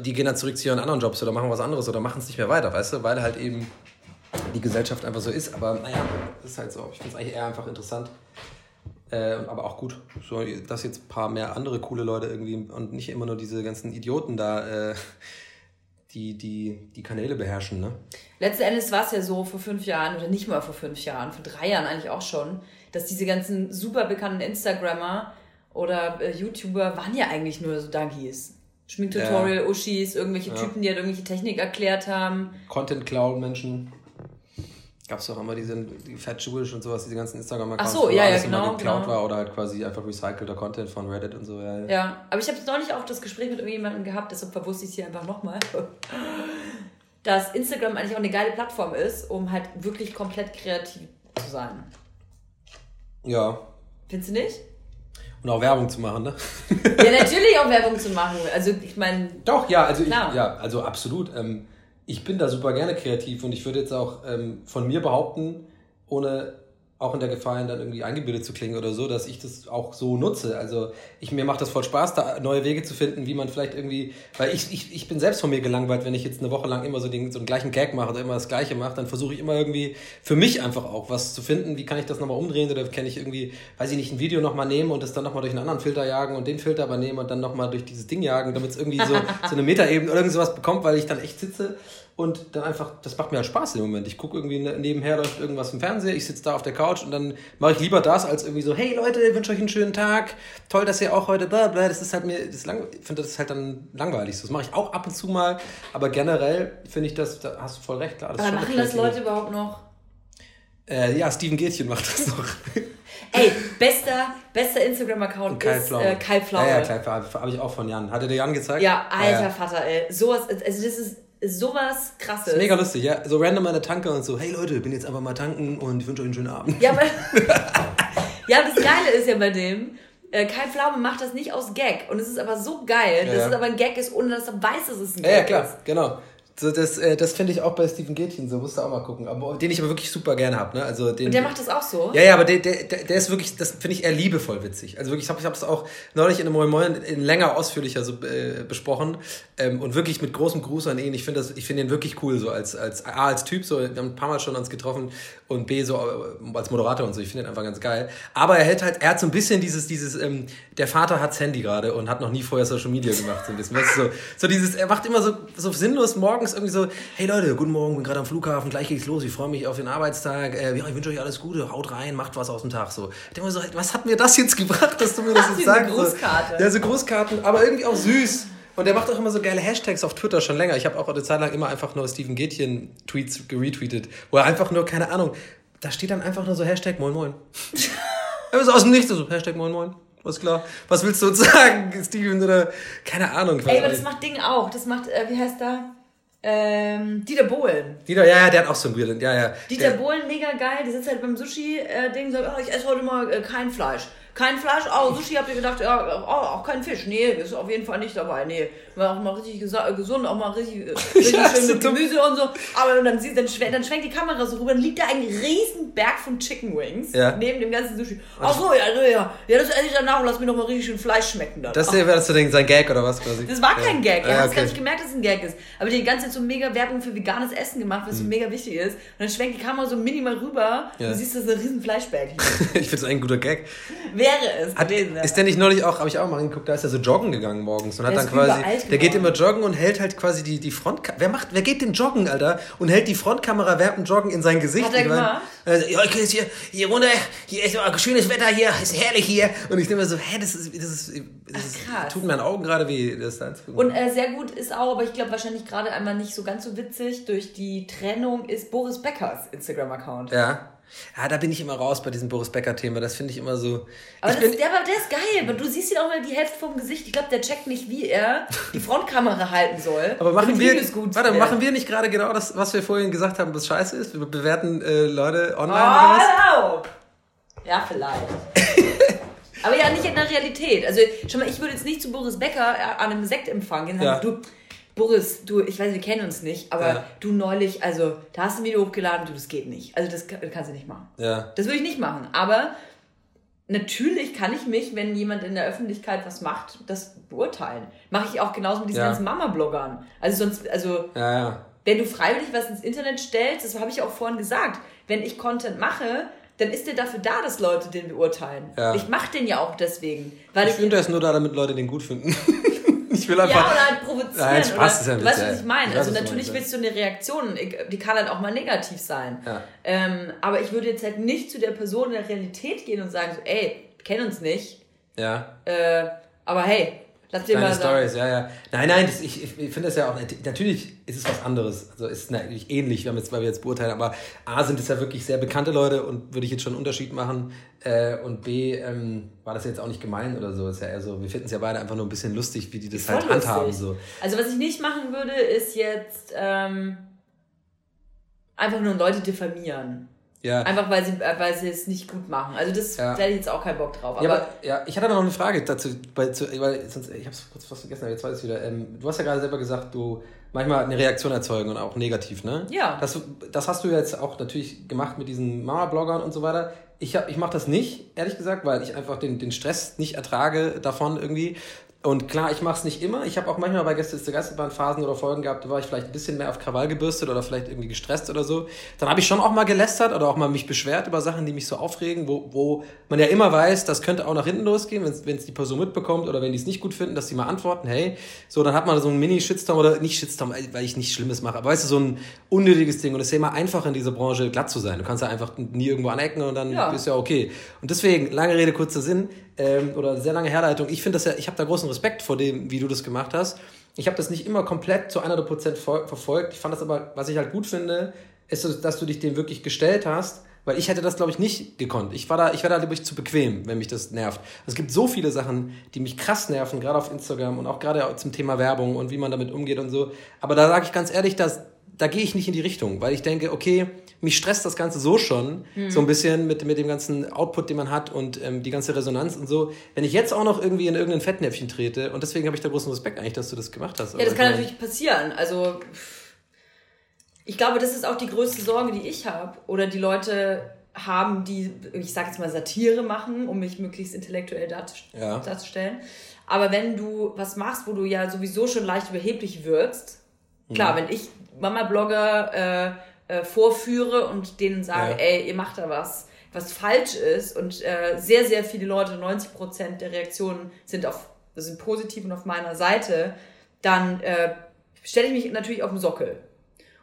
Die gehen dann zurück zu ihren anderen Jobs oder machen was anderes oder machen es nicht mehr weiter, weißt du, weil halt eben die Gesellschaft einfach so ist. Aber naja, ist halt so. Ich finde es eigentlich eher einfach interessant. Äh, aber auch gut, so, dass jetzt ein paar mehr andere coole Leute irgendwie und nicht immer nur diese ganzen Idioten da, äh, die, die die Kanäle beherrschen, ne? Letzten Endes war es ja so vor fünf Jahren, oder nicht mal vor fünf Jahren, vor drei Jahren eigentlich auch schon, dass diese ganzen super bekannten Instagrammer oder äh, YouTuber waren ja eigentlich nur so Duggies. Schminktutorial, Uschis, irgendwelche Ja. Typen, die halt irgendwelche Technik erklärt haben. Content Cloud Menschen. Gab es doch immer diese die Fat Jewish und sowas, diese ganzen Instagram-Accounts, Ach so, wo ja, ja, alles immer genau, geklaut genau. war oder halt quasi einfach recycelter Content von Reddit und so. Ja, ja. Ja, aber ich habe neulich auch das Gespräch mit irgendjemandem gehabt, deshalb verwusste ich es hier einfach nochmal, *laughs* dass Instagram eigentlich auch eine geile Plattform ist, um halt wirklich komplett kreativ zu sein. ja. Findest du nicht? Und auch Werbung zu machen, ne? Ja, natürlich auch Werbung zu machen. Also ich meine, Doch, ja, also ich, Klar. ja, also absolut. Ähm, ich bin da super gerne kreativ und ich würde jetzt auch ähm, von mir behaupten, ohne auch in der Gefahr dann irgendwie eingebildet zu klingen oder so, dass ich das auch so nutze. Also ich, mir macht das voll Spaß, da neue Wege zu finden, wie man vielleicht irgendwie, weil ich, ich, ich bin selbst von mir gelangweilt, wenn ich jetzt eine Woche lang immer so den, so den gleichen Gag mache oder immer das Gleiche mache, dann versuche ich immer irgendwie für mich einfach auch was zu finden, wie kann ich das nochmal umdrehen oder kann ich irgendwie, weiß ich nicht, ein Video nochmal nehmen und das dann nochmal durch einen anderen Filter jagen und den Filter aber nehmen und dann nochmal durch dieses Ding jagen, damit es irgendwie so, *laughs* so eine Metaebene oder irgend sowas bekommt, weil ich dann echt sitze und dann einfach, das macht mir halt Spaß im Moment. Ich gucke irgendwie ne- nebenher läuft irgendwas im Fernseher, ich sitze da auf der Couch und dann mache ich lieber das, als irgendwie so, hey Leute, ich wünsche euch einen schönen Tag, toll, dass ihr auch heute bla bla, das ist halt mir, das lang, ich finde das halt dann langweilig. so. Das mache ich auch ab und zu mal, aber generell finde ich das, da hast du voll recht, klar. Das aber machen das. Leute überhaupt noch? Äh, ja, Steven Gätchen macht das noch. *laughs* Ey, bester, bester Instagram-Account Kai ist Pflaume. äh, Kai Pflaume. Ja, ja, Kai Pflaume, habe ich auch von Jan. Hatte der Jan gezeigt? Ja, alter ja. Vater, ey. Sowas, also das ist sowas krasses. Das ist mega lustig, ja. So random an der Tanke und so, hey Leute, bin jetzt einfach mal tanken und ich wünsche euch einen schönen Abend. Ja, aber, *laughs* ja, das Geile ist ja bei dem, äh, Kai Pflaume macht das nicht aus Gag. Und es ist aber so geil, Ja, dass ja. es aber ein Gag ist, ohne dass er weiß, dass es ein Ja, Gag ja, klar, ist. genau. So, das äh, das finde ich auch bei Steven Gätchen so, musst du auch mal gucken. Aber, den ich aber wirklich super gerne habe. Ne? Also, den, Und der macht das auch so. Ja, ja, aber der, der, der ist wirklich, das finde ich eher liebevoll witzig. Also wirklich, ich habe das auch neulich in einem Moin Moin in länger ausführlicher so äh, besprochen ähm, und wirklich mit großem Gruß an ihn. Ich finde das, ich finde ihn wirklich cool so als als A als Typ so. Wir haben ein paar Mal schon uns getroffen und B so äh, als Moderator und so. Ich finde ihn einfach ganz geil. Aber er hält halt, er hat so ein bisschen dieses dieses ähm, der Vater hat's Handy gerade und hat noch nie vorher Social Media gemacht so ein bisschen. Weißt du, so so dieses, er macht immer so so sinnlos morgens irgendwie so, hey Leute, guten Morgen, bin gerade am Flughafen, gleich geht's los. Ich freue mich auf den Arbeitstag. Äh, ja, ich wünsche euch alles Gute, haut rein, macht was aus dem Tag so. Ich denke mir so, was hat mir das jetzt *laughs* gebracht, dass du mir das jetzt sagst? Grußkarte. So, ja, so Grußkarten, aber irgendwie auch süß. Und der macht auch immer so geile Hashtags auf Twitter schon länger. Ich habe auch eine Zeit lang immer einfach nur Steven Gätchen Tweets geretweetet, wo er einfach nur, keine Ahnung, da steht dann einfach nur so Hashtag Moin Moin. *laughs* So aus dem Nichts so, Hashtag Moin Moin. Was klar. Was willst du uns *laughs* sagen, Steven? Oder keine Ahnung. Ey, aber das macht Ding auch. Das macht, äh, wie heißt der? Ähm, Dieter Bohlen. Dieter, ja, ja, der hat auch so ein Weird, ja, ja. Dieter der, Bohlen, mega geil. Der sitzt halt beim Sushi-Ding und sagt, oh, ich esse heute mal äh, kein Fleisch. Kein Fleisch, oh, Sushi habt ihr gedacht, ja, oh, auch kein Fisch. Nee, ist auf jeden Fall nicht dabei. Nee, war auch mal richtig gesund, auch mal richtig, *laughs* richtig ja, schön mit Gemüse und so. Aber dann, sieht, dann, schwenkt, dann schwenkt die Kamera so rüber, dann liegt da ein riesen Berg von Chicken Wings ja. neben dem ganzen Sushi. Ach so, ja, ja, ja, das esse ich danach und lass mir noch mal richtig schön Fleisch schmecken dann. Das wäre das so sein Gag oder was quasi? Das war kein Gag, er ja, hat okay. gar nicht gemerkt, dass es ein Gag ist. Aber die ganze Zeit so mega Werbung für veganes Essen gemacht, was mhm. so mega wichtig ist. Und dann schwenkt die Kamera so minimal rüber ja. und siehst, dass ein riesen Fleischberg *laughs* ich finde es ein guter Gag. Wäre es. Hat, gewesen, ist der nicht neulich auch, habe ich auch mal hingeguckt, da ist er so joggen gegangen morgens und hat der dann quasi, der geht immer joggen und hält halt quasi die, die Front, wer macht, wer geht denn joggen, Alter, und hält die Frontkamera während dem Joggen in sein Gesicht. Hat er gemacht? Also, ja, ich hier, hier runter, hier ist immer schönes Wetter hier, ist herrlich hier. Und ich denke mir so, hä, das ist, das ist, das ist Ach, tut meinen Augen gerade weh, das da Und äh, sehr gut ist auch, aber ich glaube wahrscheinlich gerade einmal nicht so ganz so witzig, durch die Trennung ist Boris Beckers Instagram-Account. Ja. Ja, da bin ich immer raus bei diesem Boris Becker-Thema. Das finde ich immer so. Aber das, der, war, der ist geil, weil du siehst ihn auch mal die Hälfte vom Gesicht. Ich glaube, der checkt nicht, wie er die Frontkamera halten soll. Aber machen wir, warte, machen wir nicht gerade genau das, was wir vorhin gesagt haben, was scheiße ist? Wir bewerten äh, Leute online oh, oder was? Ja, vielleicht. *laughs* Aber ja, nicht in der Realität. Also, schon mal, ich würde jetzt nicht zu Boris Becker äh, an einem Sektempfang gehen. Ja. Du, Boris, du, ich weiß, wir kennen uns nicht, aber ja. du neulich, also da hast du ein Video hochgeladen, du, das geht nicht. Also das, das kannst du nicht machen. Ja. Das würde ich nicht machen. Aber natürlich kann ich mich, wenn jemand in der Öffentlichkeit was macht, das beurteilen. Mache ich auch genauso mit diesen ja. ganzen Mama-Bloggern. Also sonst, also ja, wenn du freiwillig was ins Internet stellst, das habe ich auch vorhin gesagt, wenn ich Content mache, dann ist der dafür da, dass Leute den beurteilen. Ja. Ich mache den ja auch deswegen. Weil ich, ich finde, er ist nur da, damit Leute den gut finden. *laughs* Ich will einfach. Ja, oder halt provozieren. Nein, Spaß ist ja du weißt, was ich meine. Also natürlich willst du eine Reaktion, die kann halt auch mal negativ sein. Ja. Ähm, aber ich würde jetzt halt nicht zu der Person in der Realität gehen und sagen, so, ey, kennen uns nicht. Ja. Äh, aber hey, Dir mal Stories, ja, ja. Nein, nein, das, ich, ich finde das ja auch, natürlich ist es was anderes. Also ist natürlich ähnlich, wir haben jetzt, weil wir jetzt beurteilen, aber A sind es ja wirklich sehr bekannte Leute und würde ich jetzt schon einen Unterschied machen. Äh, und B, ähm, war das jetzt auch nicht gemein oder so. Ist ja eher so, wir finden es ja beide einfach nur ein bisschen lustig, wie die das halt handhaben. So. Also was ich nicht machen würde, ist jetzt ähm, einfach nur Leute diffamieren. Ja. Einfach weil sie, weil sie es nicht gut machen. Also das ja. da hätte ich jetzt auch keinen Bock drauf. Aber, ja, aber, ja, ich hatte noch eine Frage dazu, weil, weil sonst, ich habe es kurz fast vergessen, aber jetzt weiß ich wieder. Ähm, du hast ja gerade selber gesagt, du manchmal eine Reaktion erzeugen und auch negativ, ne? Ja. Das, das hast du jetzt auch natürlich gemacht mit diesen Mama-Bloggern und so weiter. Ich, ich mache das nicht, ehrlich gesagt, weil ich einfach den, den Stress nicht ertrage davon irgendwie. Und klar, ich mache es nicht immer. Ich habe auch manchmal bei Gäste ist der Geisterbahn Phasen oder Folgen gehabt, da war ich vielleicht ein bisschen mehr auf Krawall gebürstet oder vielleicht irgendwie gestresst oder so. Dann habe ich schon auch mal gelästert oder auch mal mich beschwert über Sachen, die mich so aufregen, wo, wo man ja immer weiß, das könnte auch nach hinten losgehen, wenn es die Person mitbekommt oder wenn die es nicht gut finden, dass sie mal antworten, hey, so, dann hat man so einen Mini-Shitstorm oder nicht Shitstorm, weil ich nichts Schlimmes mache, aber weißt du, so ein unnötiges Ding. Und es ist ja immer einfach in dieser Branche glatt zu sein. Du kannst ja einfach nie irgendwo anecken und dann ja. ist ja okay. Und deswegen, lange Rede, kurzer Sinn, ähm, oder sehr lange Herleitung. Ich finde das ja, ich habe da großen Respekt vor dem, wie du das gemacht hast. Ich habe das nicht immer komplett zu 100 Prozent verfolgt. Ich fand das aber, was ich halt gut finde, ist, dass du dich dem wirklich gestellt hast, weil ich hätte das, glaube ich, nicht gekonnt. Ich war da, ich war da, glaube ich, zu bequem, wenn mich das nervt. Es gibt so viele Sachen, die mich krass nerven, gerade auf Instagram und auch gerade zum Thema Werbung und wie man damit umgeht und so. Aber da sage ich ganz ehrlich, dass, da gehe ich nicht in die Richtung, weil ich denke, okay, mich stresst das Ganze so schon, mhm. so ein bisschen mit, mit dem ganzen Output, den man hat und ähm, die ganze Resonanz und so. Wenn ich jetzt auch noch irgendwie in irgendein Fettnäpfchen trete, und deswegen habe ich da großen Respekt eigentlich, dass du das gemacht hast. Ja, das kann natürlich passieren. Also, ich glaube, das ist auch die größte Sorge, die ich habe. Oder die Leute haben, die, ich sage jetzt mal, Satire machen, um mich möglichst intellektuell ja. darzustellen. Aber wenn du was machst, wo du ja sowieso schon leicht überheblich wirkst, klar, mhm. wenn ich Mama-Blogger, äh, äh, vorführe und denen sage, ja. ey, ihr macht da was, was falsch ist und äh, sehr, sehr viele Leute, 90 Prozent der Reaktionen sind auf, sind positiv und auf meiner Seite, dann äh, stelle ich mich natürlich auf den Sockel.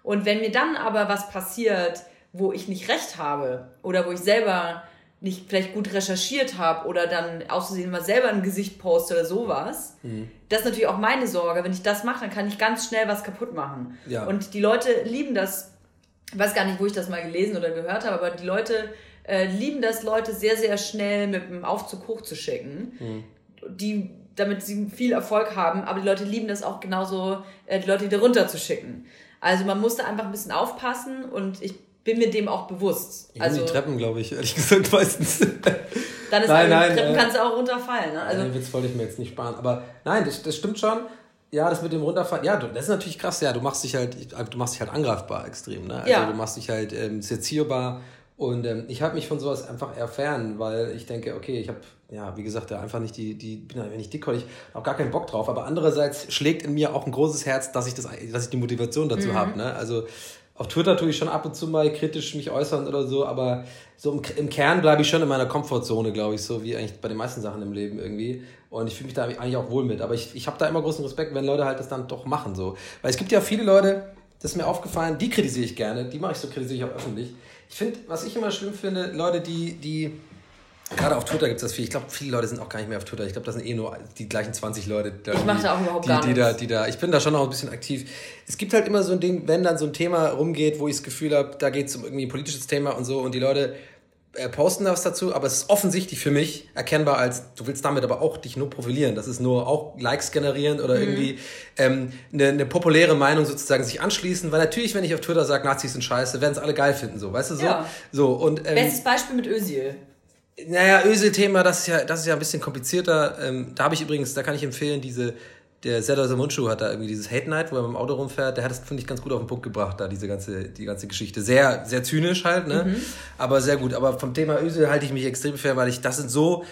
Und wenn mir dann aber was passiert, wo ich nicht recht habe oder wo ich selber nicht vielleicht gut recherchiert habe oder dann auszusehen mal selber ein Gesicht poste oder sowas. Mhm. Das ist natürlich auch meine Sorge. Wenn ich das mache, dann kann ich ganz schnell was kaputt machen. Ja. Und die Leute lieben das ich weiß gar nicht, wo ich das mal gelesen oder gehört habe, aber die Leute äh, lieben das, Leute sehr, sehr schnell mit dem Aufzug hochzuschicken, mhm. die, damit sie viel Erfolg haben, aber die Leute lieben das auch genauso, äh, die Leute wieder runterzuschicken. Also man muss da einfach ein bisschen aufpassen und ich bin mir dem auch bewusst. Ich also die Treppen, glaube ich, ehrlich gesagt, *laughs* meistens. dann ist nein, nein, Treppen äh, kannst du auch runterfallen. Ne? Also, den Witz wollte ich mir jetzt nicht sparen. Aber nein, das, das stimmt schon. Ja, das mit dem Runterfallen, ja, das ist natürlich krass, ja, du machst dich halt, du machst dich halt angreifbar extrem, ne? Also ja. du machst dich halt ähm, sezierbar und ähm, ich habe mich von sowas einfach eher fern, weil ich denke, okay, ich habe, ja, wie gesagt, ja, einfach nicht die, die bin ja nicht dickhäutig, auch gar keinen Bock drauf. Aber andererseits schlägt in mir auch ein großes Herz, dass ich das, dass ich die Motivation dazu mhm. habe. Ne? Also auf Twitter tue ich schon ab und zu mal kritisch mich äußern oder so, aber so im, im Kern bleibe ich schon in meiner Komfortzone, glaube ich, so wie eigentlich bei den meisten Sachen im Leben irgendwie. Und ich fühle mich da eigentlich auch wohl mit. Aber ich, ich habe da immer großen Respekt, wenn Leute halt das dann doch machen so. Weil es gibt ja viele Leute, das ist mir aufgefallen, die kritisiere ich gerne, die mache ich so, kritisiere ich auch öffentlich ich finde, was ich immer schlimm finde, Leute, die, die Gerade auf Twitter gibt es das viel. Ich glaube, viele Leute sind auch gar nicht mehr auf Twitter. Ich glaube, das sind eh nur die gleichen 20 Leute. Da, ich mache da auch überhaupt die, gar die, da, die da. Ich bin da schon noch ein bisschen aktiv. Es gibt halt immer so ein Ding, wenn dann so ein Thema rumgeht, wo ich das Gefühl habe, da geht es um irgendwie ein politisches Thema und so und die Leute äh, posten was dazu, aber es ist offensichtlich für mich erkennbar als, du willst damit aber auch dich nur profilieren. Das ist nur auch Likes generieren oder mhm. irgendwie ähm, eine, eine populäre Meinung sozusagen sich anschließen, weil natürlich, wenn ich auf Twitter sage, Nazis sind scheiße, werden es alle geil finden, so, weißt du so? Ja. so und, ähm, Bestes Beispiel mit Özil. Naja, Özil-Thema, das ist ja, das ist ja ein bisschen komplizierter. Ähm, da habe ich übrigens, da kann ich empfehlen, diese der Serdar Samuncu hat da irgendwie dieses Hate Night, wo er mit dem Auto rumfährt, der hat das, finde ich, ganz gut auf den Punkt gebracht, da diese ganze, die ganze Geschichte. Sehr, sehr zynisch halt, ne? Mhm. Aber sehr gut. Aber vom Thema Ösel halte ich mich extrem fair, weil ich, das sind so,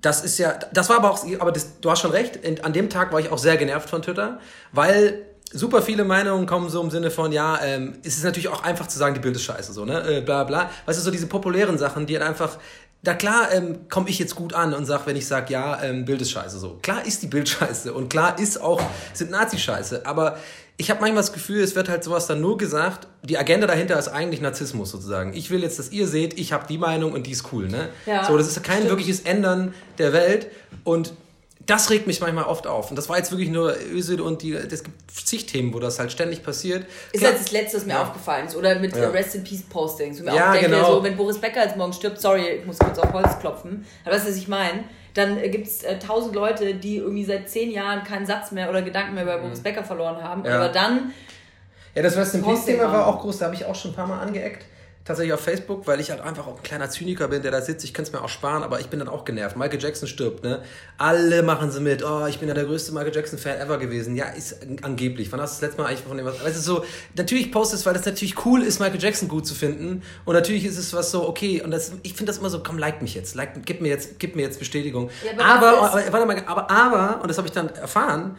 das ist ja, das war aber auch, aber das, du hast schon recht, an dem Tag war ich auch sehr genervt von Twitter, weil super viele Meinungen kommen so im Sinne von, ja, ähm, es ist natürlich auch einfach zu sagen, die Bild ist scheiße, so, ne, äh, bla bla. Weißt du, so diese populären Sachen, die halt einfach da klar ähm, komme ich jetzt gut an und sag, wenn ich sag, ja, ähm, Bild ist scheiße so. Klar ist die Bild scheiße und klar ist auch, sind Nazi scheiße, aber ich habe manchmal das Gefühl, es wird halt sowas dann nur gesagt, die Agenda dahinter ist eigentlich Narzissmus sozusagen. Ich will jetzt, dass ihr seht, ich habe die Meinung und die ist cool, ne? Ja, so, das ist kein stimmt. wirkliches Ändern der Welt und das regt mich manchmal oft auf. Und das war jetzt wirklich nur Ösel und die, es gibt zig Themen, wo das halt ständig passiert. Ist Klar, jetzt das Letzte, was mir ja. aufgefallen ist. Oder mit ja. Rest in Peace Postings. Und mir ja, auch denke, genau. so, wenn Boris Becker jetzt morgen stirbt, sorry, ich muss kurz auf Holz klopfen. Aber weißt du, was ich meine? Dann äh, gibt es äh, tausend Leute, die irgendwie seit zehn Jahren keinen Satz mehr oder Gedanken mehr bei Boris mhm. Becker verloren haben. Ja. Aber dann. Ja, das Rest in Peace Thema war auch groß, da habe ich auch schon ein paar Mal angeeckt tatsächlich auf Facebook, weil ich halt einfach auch ein kleiner Zyniker bin, der da sitzt. Ich könnte es mir auch sparen, aber ich bin dann auch genervt. Michael Jackson stirbt, ne? Alle machen sie mit. Oh, ich bin ja der größte Michael Jackson-Fan ever gewesen. Ja, ist angeblich. Wann hast du das letzte Mal eigentlich von dem was? Es ist so, natürlich postest es, weil das natürlich cool ist, Michael Jackson gut zu finden. Und natürlich ist es was so, okay, und das, ich finde das immer so, komm, like mich jetzt. Like, gib mir jetzt, gib mir jetzt Bestätigung. Ja, aber, aber, aber, warte mal, aber, aber, und das habe ich dann erfahren,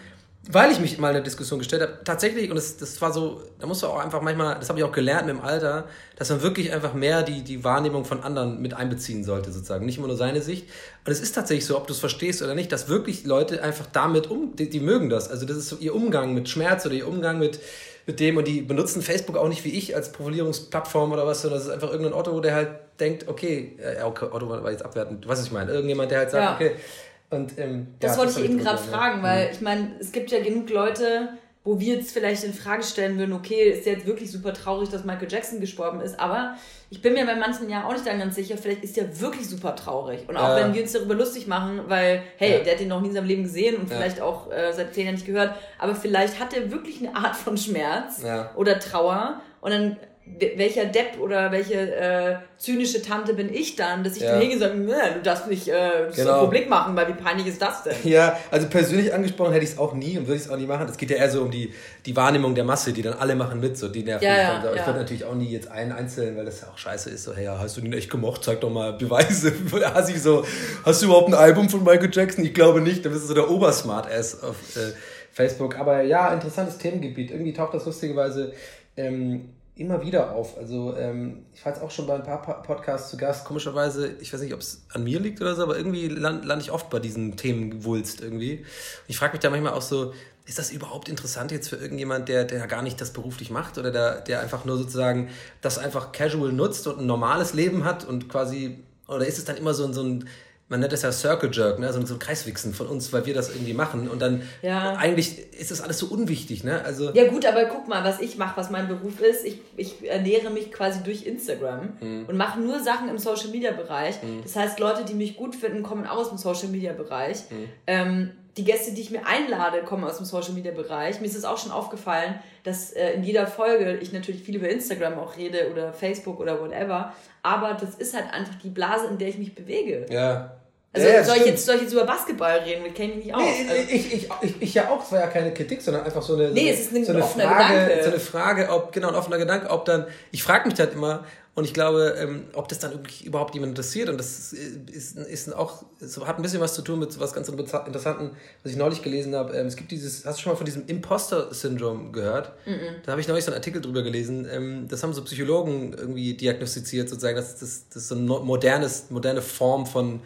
weil ich mich mal in der Diskussion gestellt habe, tatsächlich, und das, das war so, da musst du auch einfach manchmal, das habe ich auch gelernt mit dem Alter, dass man wirklich einfach mehr die, die Wahrnehmung von anderen mit einbeziehen sollte, sozusagen. Nicht immer nur seine Sicht. Und es ist tatsächlich so, ob du es verstehst oder nicht, dass wirklich Leute einfach damit um, die, die mögen das. Also das ist so ihr Umgang mit Schmerz oder ihr Umgang mit, mit dem und die benutzen Facebook auch nicht wie ich als Profilierungsplattform oder was, sondern das ist einfach irgendein Otto, der halt denkt, okay, äh, Otto war jetzt abwertend, was ich meine, irgendjemand, der halt sagt, ja. okay, und, ähm, das ja, wollte das ich eben gerade fragen, ja. weil mhm. ich meine, es gibt ja genug Leute, wo wir jetzt vielleicht in Frage stellen würden, okay, ist jetzt wirklich super traurig, dass Michael Jackson gestorben ist, aber ich bin mir bei manchen ja auch nicht dann ganz sicher, vielleicht ist der wirklich super traurig. Und auch ja. wenn wir uns darüber lustig machen, weil, hey, ja. der hat ihn noch nie in seinem Leben gesehen und vielleicht auch äh, seit zehn Jahren nicht gehört, aber vielleicht hat er wirklich eine Art von Schmerz oder Trauer und dann welcher Depp oder welche äh, zynische Tante bin ich dann, dass ich ja. dann hingehe und sage, du darfst nicht äh, genau. so Publik machen, weil wie peinlich ist das denn? Ja, also persönlich angesprochen hätte ich es auch nie und würde ich es auch nie machen. Es geht ja eher so um die, die Wahrnehmung der Masse, die dann alle machen mit, so die nerven ja, ja, ja. Ich würde natürlich auch nie jetzt einen einzeln, weil das ja auch scheiße ist, so, hey, hast du den echt gemocht? Zeig doch mal Beweise. *laughs* hast, ich so, hast du überhaupt ein Album von Michael Jackson? Ich glaube nicht, dann bist du so der Obersmart-Ass auf äh, Facebook. Aber ja, interessantes Themengebiet. Irgendwie taucht das lustigerweise ähm, immer wieder auf. Also ähm, ich war jetzt auch schon bei ein paar Podcasts zu Gast. Komischerweise, ich weiß nicht, ob es an mir liegt oder so, aber irgendwie lande land ich oft bei diesen Themenwulst irgendwie. Und ich frage mich da manchmal auch so, ist das überhaupt interessant jetzt für irgendjemand, der, der gar nicht das beruflich macht oder der, der einfach nur sozusagen das einfach casual nutzt und ein normales Leben hat und quasi, oder ist es dann immer so, so ein man nennt das ja Circle Jerk, ne? so, so ein Kreiswichsen von uns, weil wir das irgendwie machen. Und dann ja. eigentlich ist das alles so unwichtig. Ne? Also, ja gut, aber guck mal, was ich mache, was mein Beruf ist. Ich, ich ernähre mich quasi durch Instagram mhm. und mache nur Sachen im Social Media Bereich. Mhm. Das heißt, Leute, die mich gut finden, kommen aus dem Social Media Bereich. Mhm. Ähm, die Gäste, die ich mir einlade, kommen aus dem Social Media Bereich. Mir ist es auch schon aufgefallen, dass äh, in jeder Folge ich natürlich viel über Instagram auch rede oder Facebook oder whatever. Aber das ist halt einfach die Blase, in der ich mich bewege. Ja. Also Ja, soll, ich jetzt, soll ich jetzt über Basketball reden? Mit kenne ich nicht aus. Nee, Also, ich, ich, ich, ich ja auch, es war ja keine Kritik, sondern einfach so eine, so Nee, eine, es ist ein so eine offener Frage, Gedanke. so eine Frage, ob, genau, ein offener Gedanke, ob dann, ich frage mich dann immer, und ich glaube, ähm, ob das dann wirklich überhaupt jemand interessiert, und das ist, ist, ist auch, hat ein bisschen was zu tun mit so was ganz Interessanten, was ich neulich gelesen habe. Ähm, es gibt dieses, hast du schon mal von diesem Imposter-Syndrom gehört? Da habe ich neulich so einen Artikel drüber gelesen. Ähm, das haben so Psychologen irgendwie diagnostiziert, sozusagen, dass das, das ist so eine modernes, moderne Form von,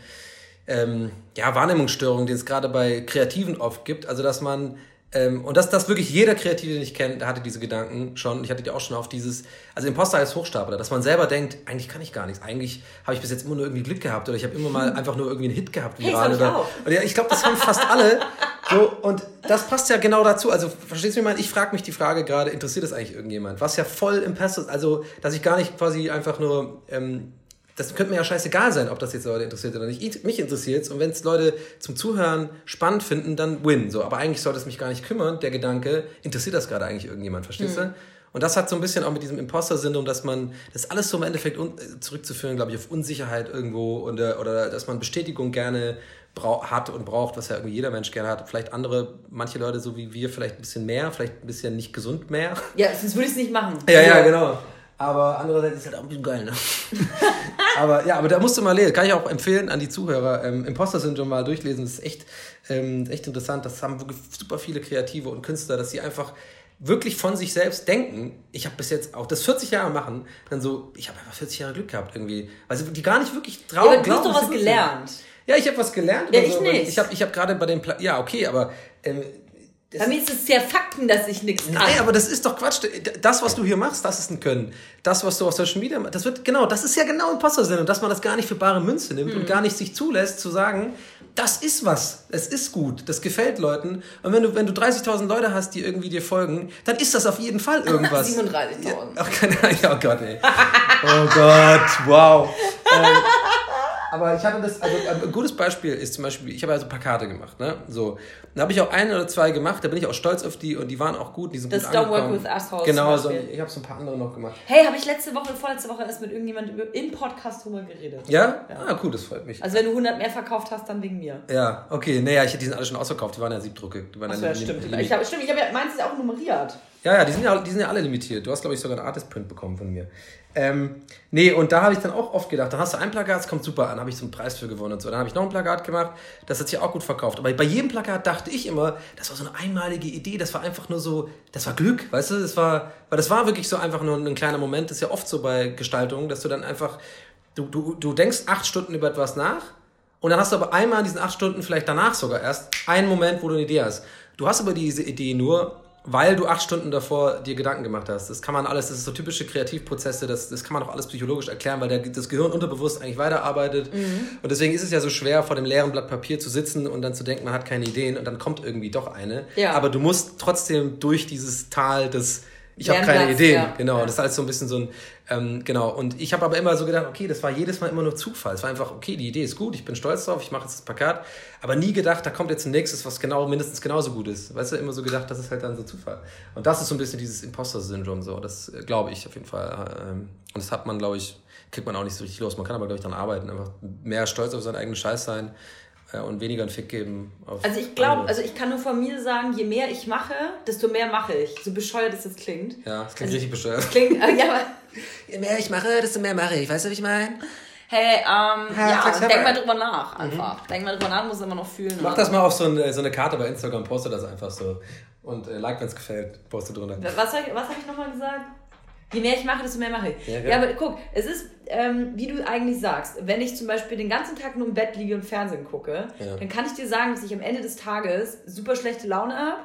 ähm, ja, Wahrnehmungsstörungen, die es gerade bei Kreativen oft gibt. Also, dass man, ähm, und dass das wirklich jeder Kreative, den ich kenne, der hatte diese Gedanken schon. Ich hatte die auch schon auf dieses, also Imposter als Hochstapler, dass man selber denkt, eigentlich kann ich gar nichts. Eigentlich habe ich bis jetzt immer nur irgendwie Glück gehabt oder ich habe immer mal einfach nur irgendwie einen Hit gehabt. Hey, viral ich oder, und ja, ich glaube, das haben fast alle. So, und das passt ja genau dazu. Also, verstehst du, wie ich meine? Ich frage mich die Frage gerade, interessiert das eigentlich irgendjemand? Was ja voll im Pass ist, also, dass ich gar nicht quasi einfach nur, ähm, das könnte mir ja scheißegal sein, ob das jetzt Leute interessiert oder nicht. Ich, mich interessiert und wenn es Leute zum Zuhören spannend finden, dann win. So, aber eigentlich sollte es mich gar nicht kümmern, der Gedanke, interessiert das gerade eigentlich irgendjemand, verstehst du? Und das hat so ein bisschen auch mit diesem Imposter-Syndrom, dass man das alles so im Endeffekt äh, zurückzuführen, glaube ich, auf Unsicherheit irgendwo und, äh, oder dass man Bestätigung gerne hat und braucht, was ja irgendwie jeder Mensch gerne hat. Vielleicht andere, manche Leute so wie wir, vielleicht ein bisschen mehr, vielleicht ein bisschen nicht gesund mehr. ja, sonst würde ich es nicht machen. Ja, ja, So. genau. Aber andererseits ist halt auch ein bisschen geil, ne? *laughs* aber ja, aber da musst du mal lesen. Kann ich auch empfehlen an die Zuhörer. Ähm, Imposter-Syndrom mal durchlesen. Das ist echt, ähm, echt interessant. Das haben wirklich super viele Kreative und Künstler, dass sie einfach wirklich von sich selbst denken. Ich habe bis jetzt auch das 40 Jahre machen, dann so, ich habe einfach 40 Jahre Glück gehabt irgendwie. Sie die gar nicht wirklich Ja, trauen. aber du hast doch was gelernt. Ja, ich habe was gelernt. Ja, ich so, nicht. Ich habe ich hab gerade bei dem, Pla ja, okay, aber ähm, das Bei mir ist es sehr Fakten, dass ich nichts kann. Nein, aber das ist doch Quatsch. Das, was du hier machst, das ist ein Können. Das, was du auf Social Media machst, das wird, genau, das ist ja genau Imposter-Sinn. Und dass man das gar nicht für bare Münze nimmt Mhm. und gar nicht sich zulässt, zu sagen, das ist was. Es ist gut. Das gefällt Leuten. Und wenn du, wenn du 30.000 Leute hast, die irgendwie dir folgen, dann ist das auf jeden Fall *laughs* irgendwas. 37.000. Ach, keine Ahnung. Oh Gott, ey. Oh Gott, wow. ähm, *laughs* aber ich hatte das, also ein gutes Beispiel ist zum Beispiel, ich habe also Plakate gemacht, ne? So. Da habe ich auch ein oder zwei gemacht, da bin ich auch stolz auf die und die waren auch gut, die sind Das gut Don't Work. With Us Haus Genau, so, ich habe so ein paar andere noch gemacht. Hey, habe ich letzte Woche, vorletzte Woche erst mit irgendjemandem über- im Podcast drüber geredet. Ja? Ah, cool, das freut mich. Also wenn du 100 mehr verkauft hast, dann wegen mir. ja, okay, naja, ich, die sind alle schon ausverkauft, die waren ja Siebdrucke. Die waren Achso, ja ja, stimmt. Ich hab, stimmt, ich habe ja, meins ist ja auch nummeriert. Ja, ja, die sind ja, die sind ja alle limitiert. Du hast, glaube ich, sogar einen Artist-Print bekommen von mir. Ähm, nee, und da habe ich dann auch oft gedacht, dann hast du ein Plakat, es kommt super an, habe ich so einen Preis für gewonnen und so. Dann habe ich noch ein Plakat gemacht, das hat sich auch gut verkauft. Aber bei jedem Plakat dachte ich immer, das war so eine einmalige Idee, das war einfach nur so, das war Glück, weißt du? Das war, weil das war wirklich so einfach nur ein kleiner Moment, das ist ja oft so bei Gestaltungen, dass du dann einfach, du, du, du denkst acht Stunden über etwas nach und dann hast du aber einmal in diesen acht Stunden, vielleicht danach sogar erst, einen Moment, wo du eine Idee hast. Du hast aber diese Idee nur, weil du acht Stunden davor dir Gedanken gemacht hast. Das kann man alles, das ist so typische Kreativprozesse, das, das kann man auch alles psychologisch erklären, weil der, das Gehirn unterbewusst eigentlich weiterarbeitet. Und deswegen ist es ja so schwer, vor dem leeren Blatt Papier zu sitzen und dann zu denken, man hat keine Ideen und dann kommt irgendwie doch eine. Ja. Aber du musst trotzdem durch dieses Tal des ich habe keine Ideen, ja. genau. Ja. Das ist alles so ein bisschen so ein, ähm, genau. Und ich habe aber immer so gedacht, okay, das war jedes Mal immer nur Zufall. Es war einfach, okay, die Idee ist gut, ich bin stolz drauf, ich mache jetzt das Plakat, aber nie gedacht, da kommt jetzt ein nächstes, was genau mindestens genauso gut ist. Weißt du, immer so gedacht, das ist halt dann so Zufall. Und das ist so ein bisschen dieses Imposter-Syndrom, so. Das äh, glaube ich auf jeden Fall. Ähm, und das hat man, glaube ich, kriegt man auch nicht so richtig los. Man kann aber, glaube ich, daran arbeiten, einfach mehr stolz auf seinen eigenen Scheiß sein äh, und weniger einen Fick geben. Auf Also ich glaube, also ich kann nur von mir sagen, je mehr ich mache, desto mehr mache ich. So bescheuert es jetzt klingt. ja, das klingt also- richtig bescheuert. Klingt, äh, ja, aber *laughs* Je mehr ich mache, desto mehr mache ich. Weißt du, was ich meine? hey, ähm, ja, sag's denk mal drüber nach einfach. Denk mal drüber nach, muss immer noch fühlen. Mach ne? das mal auf so eine, so eine Karte bei Instagram, poste das einfach so. Und äh, like, wenn es gefällt, poste drunter. Was, ich- was habe ich nochmal gesagt? Je mehr ich mache, desto mehr mache ich. Ja, Ja, genau. aber guck, es ist, ähm, wie du eigentlich sagst, wenn ich zum Beispiel den ganzen Tag nur im Bett liege und Fernsehen gucke, Ja. dann kann ich dir sagen, dass ich am Ende des Tages super schlechte Laune habe,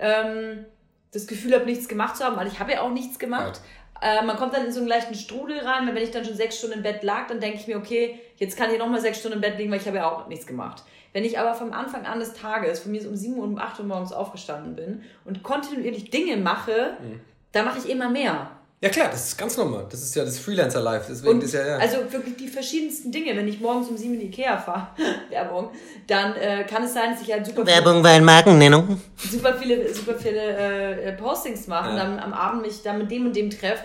ähm, das Gefühl habe, nichts gemacht zu haben, weil ich habe ja auch nichts gemacht. Äh, man kommt dann in so einen leichten Strudel rein, weil wenn ich dann schon sechs Stunden im Bett lag, dann denke ich mir, okay, jetzt kann ich nochmal sechs Stunden im Bett liegen, weil ich habe ja auch nichts gemacht. Wenn ich aber vom Anfang an des Tages, von mir so um 7 Uhr und um 8 Uhr morgens aufgestanden bin und kontinuierlich Dinge mache, Mhm. dann mache ich immer mehr. Ja klar, das ist ganz normal. Das ist ja das Freelancer-Life. Deswegen Und ist ja, ja. also wirklich die verschiedensten Dinge. Wenn ich morgens um 7 in Ikea fahre, *laughs* Werbung, dann äh, kann es sein, dass ich halt super Werbung bei Markennennung. super viele, super viele äh, Postings mache und Ja. dann am Abend mich dann mit dem und dem treffe.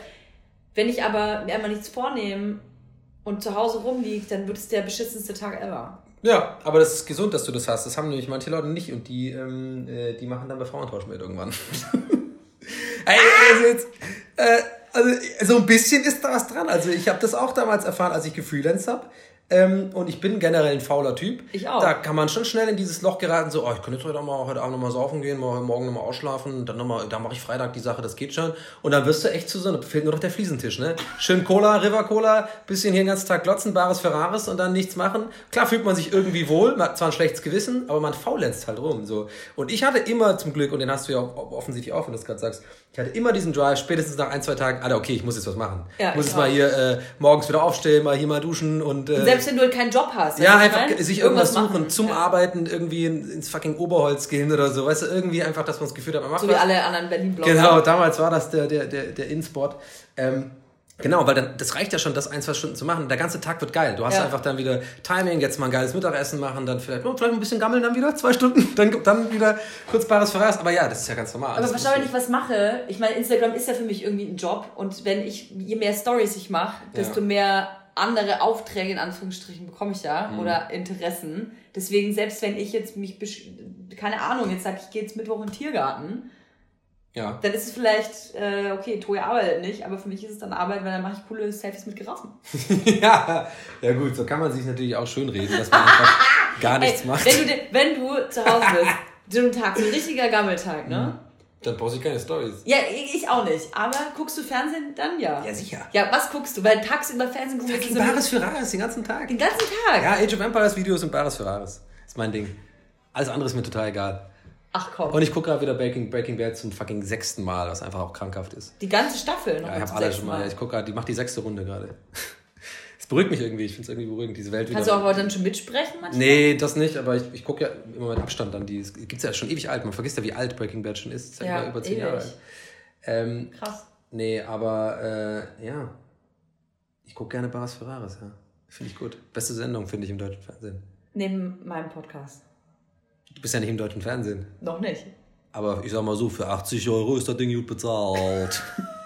Wenn ich aber mir einmal nichts vornehme und zu Hause rumliege, dann wird es der beschissenste Tag ever. Ja, aber das ist gesund, dass du das hast. Das haben nämlich manche Leute nicht und die, ähm, äh, die machen dann bei Frauentausch mit irgendwann. *laughs* Ey, also, jetzt, äh, also so ein bisschen ist da was dran. Also ich habe das auch damals erfahren, als ich gefreelanced habe. Ähm, und ich bin generell ein fauler Typ. Ich auch. Da kann man schon schnell in dieses Loch geraten, so, oh, ich könnte jetzt heute, auch mal, heute Abend nochmal saufen gehen, mal, morgen nochmal ausschlafen, dann, noch mal, dann mache ich Freitag die Sache, das geht schon. Und dann wirst du echt zu so, da fehlt nur noch der Fliesentisch, ne? Schön Cola, River Cola, bisschen hier den ganzen Tag glotzen, bares Ferraris und dann nichts machen. Klar fühlt man sich irgendwie wohl, man hat zwar ein schlechtes Gewissen, aber man faulenzt halt rum, so. Und ich hatte immer zum Glück, und den hast du ja offensichtlich auch, wenn du das gerade sagst, ich hatte immer diesen Drive, spätestens nach ein, zwei Tagen, Alter, okay, ich muss jetzt was machen. Ja, ich muss jetzt mal hier äh, morgens wieder aufstehen, mal hier mal duschen und... Äh, Selbst wenn du halt keinen Job hast. ja, einfach meine? sich irgendwas suchen, machen. zum ja. Arbeiten irgendwie in, ins fucking Oberholz gehen oder so. Weißt du, irgendwie einfach, dass man das Gefühl hat, man macht So wie was. alle anderen Berlin-Blogger. Genau, damals war das der, der, der, der In-Spot. Ähm, genau, weil dann, das reicht ja schon, das ein, zwei Stunden zu machen. Der ganze Tag wird geil. Du hast Ja. einfach dann wieder Timing, jetzt mal ein geiles Mittagessen machen, dann vielleicht, oh, vielleicht ein bisschen gammeln dann wieder, zwei Stunden, *laughs* dann, dann wieder kurz bares Verras. Aber ja, das ist ja ganz normal. Aber versteh, wenn ich was mache, ich meine, Instagram ist ja für mich irgendwie ein Job und wenn ich, je mehr Stories ich mache, desto Ja. mehr andere Aufträge in Anführungsstrichen bekomme ich ja Mhm. oder Interessen. Deswegen, selbst wenn ich jetzt mich, keine Ahnung, jetzt sage ich, gehe jetzt Mittwoch in den Tiergarten, Ja. dann ist es vielleicht, äh, okay, Toja arbeitet nicht, aber für mich ist es dann Arbeit, weil dann mache ich coole Selfies mit Giraffen. *laughs* ja. Ja, gut, so kann man sich natürlich auch schön reden, dass man einfach *laughs* gar nichts Ey, macht. Wenn du, wenn du zu Hause bist, so ein Tag, so ein richtiger Gammeltag, ne? Dann brauchst du keine Stories. Ja, ich auch nicht. Aber guckst du Fernsehen dann ja? Ja, sicher. Ja, was guckst du? Weil tagsüber Fernsehen gucken ist Fucking so eine- Bares Ferraris den ganzen Tag. den ganzen Tag. Ja, Age of Empires Videos und Bares Ferraris. Ist mein Ding. Alles andere ist mir total egal. Ach komm. Und ich gucke gerade wieder Breaking, Breaking Bad zum fucking sechsten Mal, was einfach auch krankhaft ist. die ganze Staffel noch Ja, ich mal habe alle schon mal. Ja, ich gucke gerade, die macht die sechste Runde gerade. Es beruhigt mich irgendwie, ich finde es irgendwie beruhigend, diese Welt wieder. Kannst du auch aber dann schon mitsprechen manchmal? Nee, das nicht, aber ich, ich gucke ja immer mit Abstand dann die. Es gibt ja schon ewig alt, man vergisst ja, wie alt Breaking Bad schon ist. Ja, Ja, über, zehn. Jahre alt. Ähm, Krass. nee, aber äh, ja. Ich gucke gerne Barras Ferraris, ja. Finde ich gut. Beste Sendung, finde ich, im deutschen Fernsehen. Neben meinem Podcast. Du bist ja nicht im deutschen Fernsehen. Noch nicht. Aber ich sag mal so, für 80 Euro ist das Ding gut bezahlt. *laughs*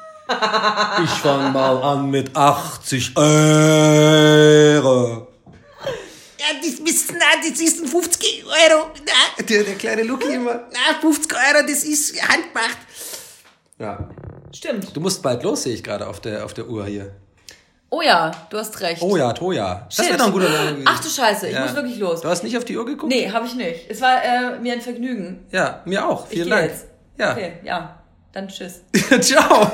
ich fang mal an mit 80 Euro. Ja, das müssen, das ist ein 50 Euro. Der, der kleine Luki immer. Na, 50 Euro, das ist handgemacht. Ja. Stimmt. Du musst bald los, sehe ich gerade auf der, auf der Uhr hier. Oh ja, du hast recht. Oh ja, Toja. Das wäre doch ein guter Name gewesen. Ach du Scheiße, ich Ja. muss wirklich los. Du hast nicht auf die Uhr geguckt? Nee, habe ich nicht. Es war äh, mir ein Vergnügen. Ja, mir auch. Ich Vielen gehe Dank. jetzt. Ja. Okay, ja. Dann tschüss. *laughs* Ciao.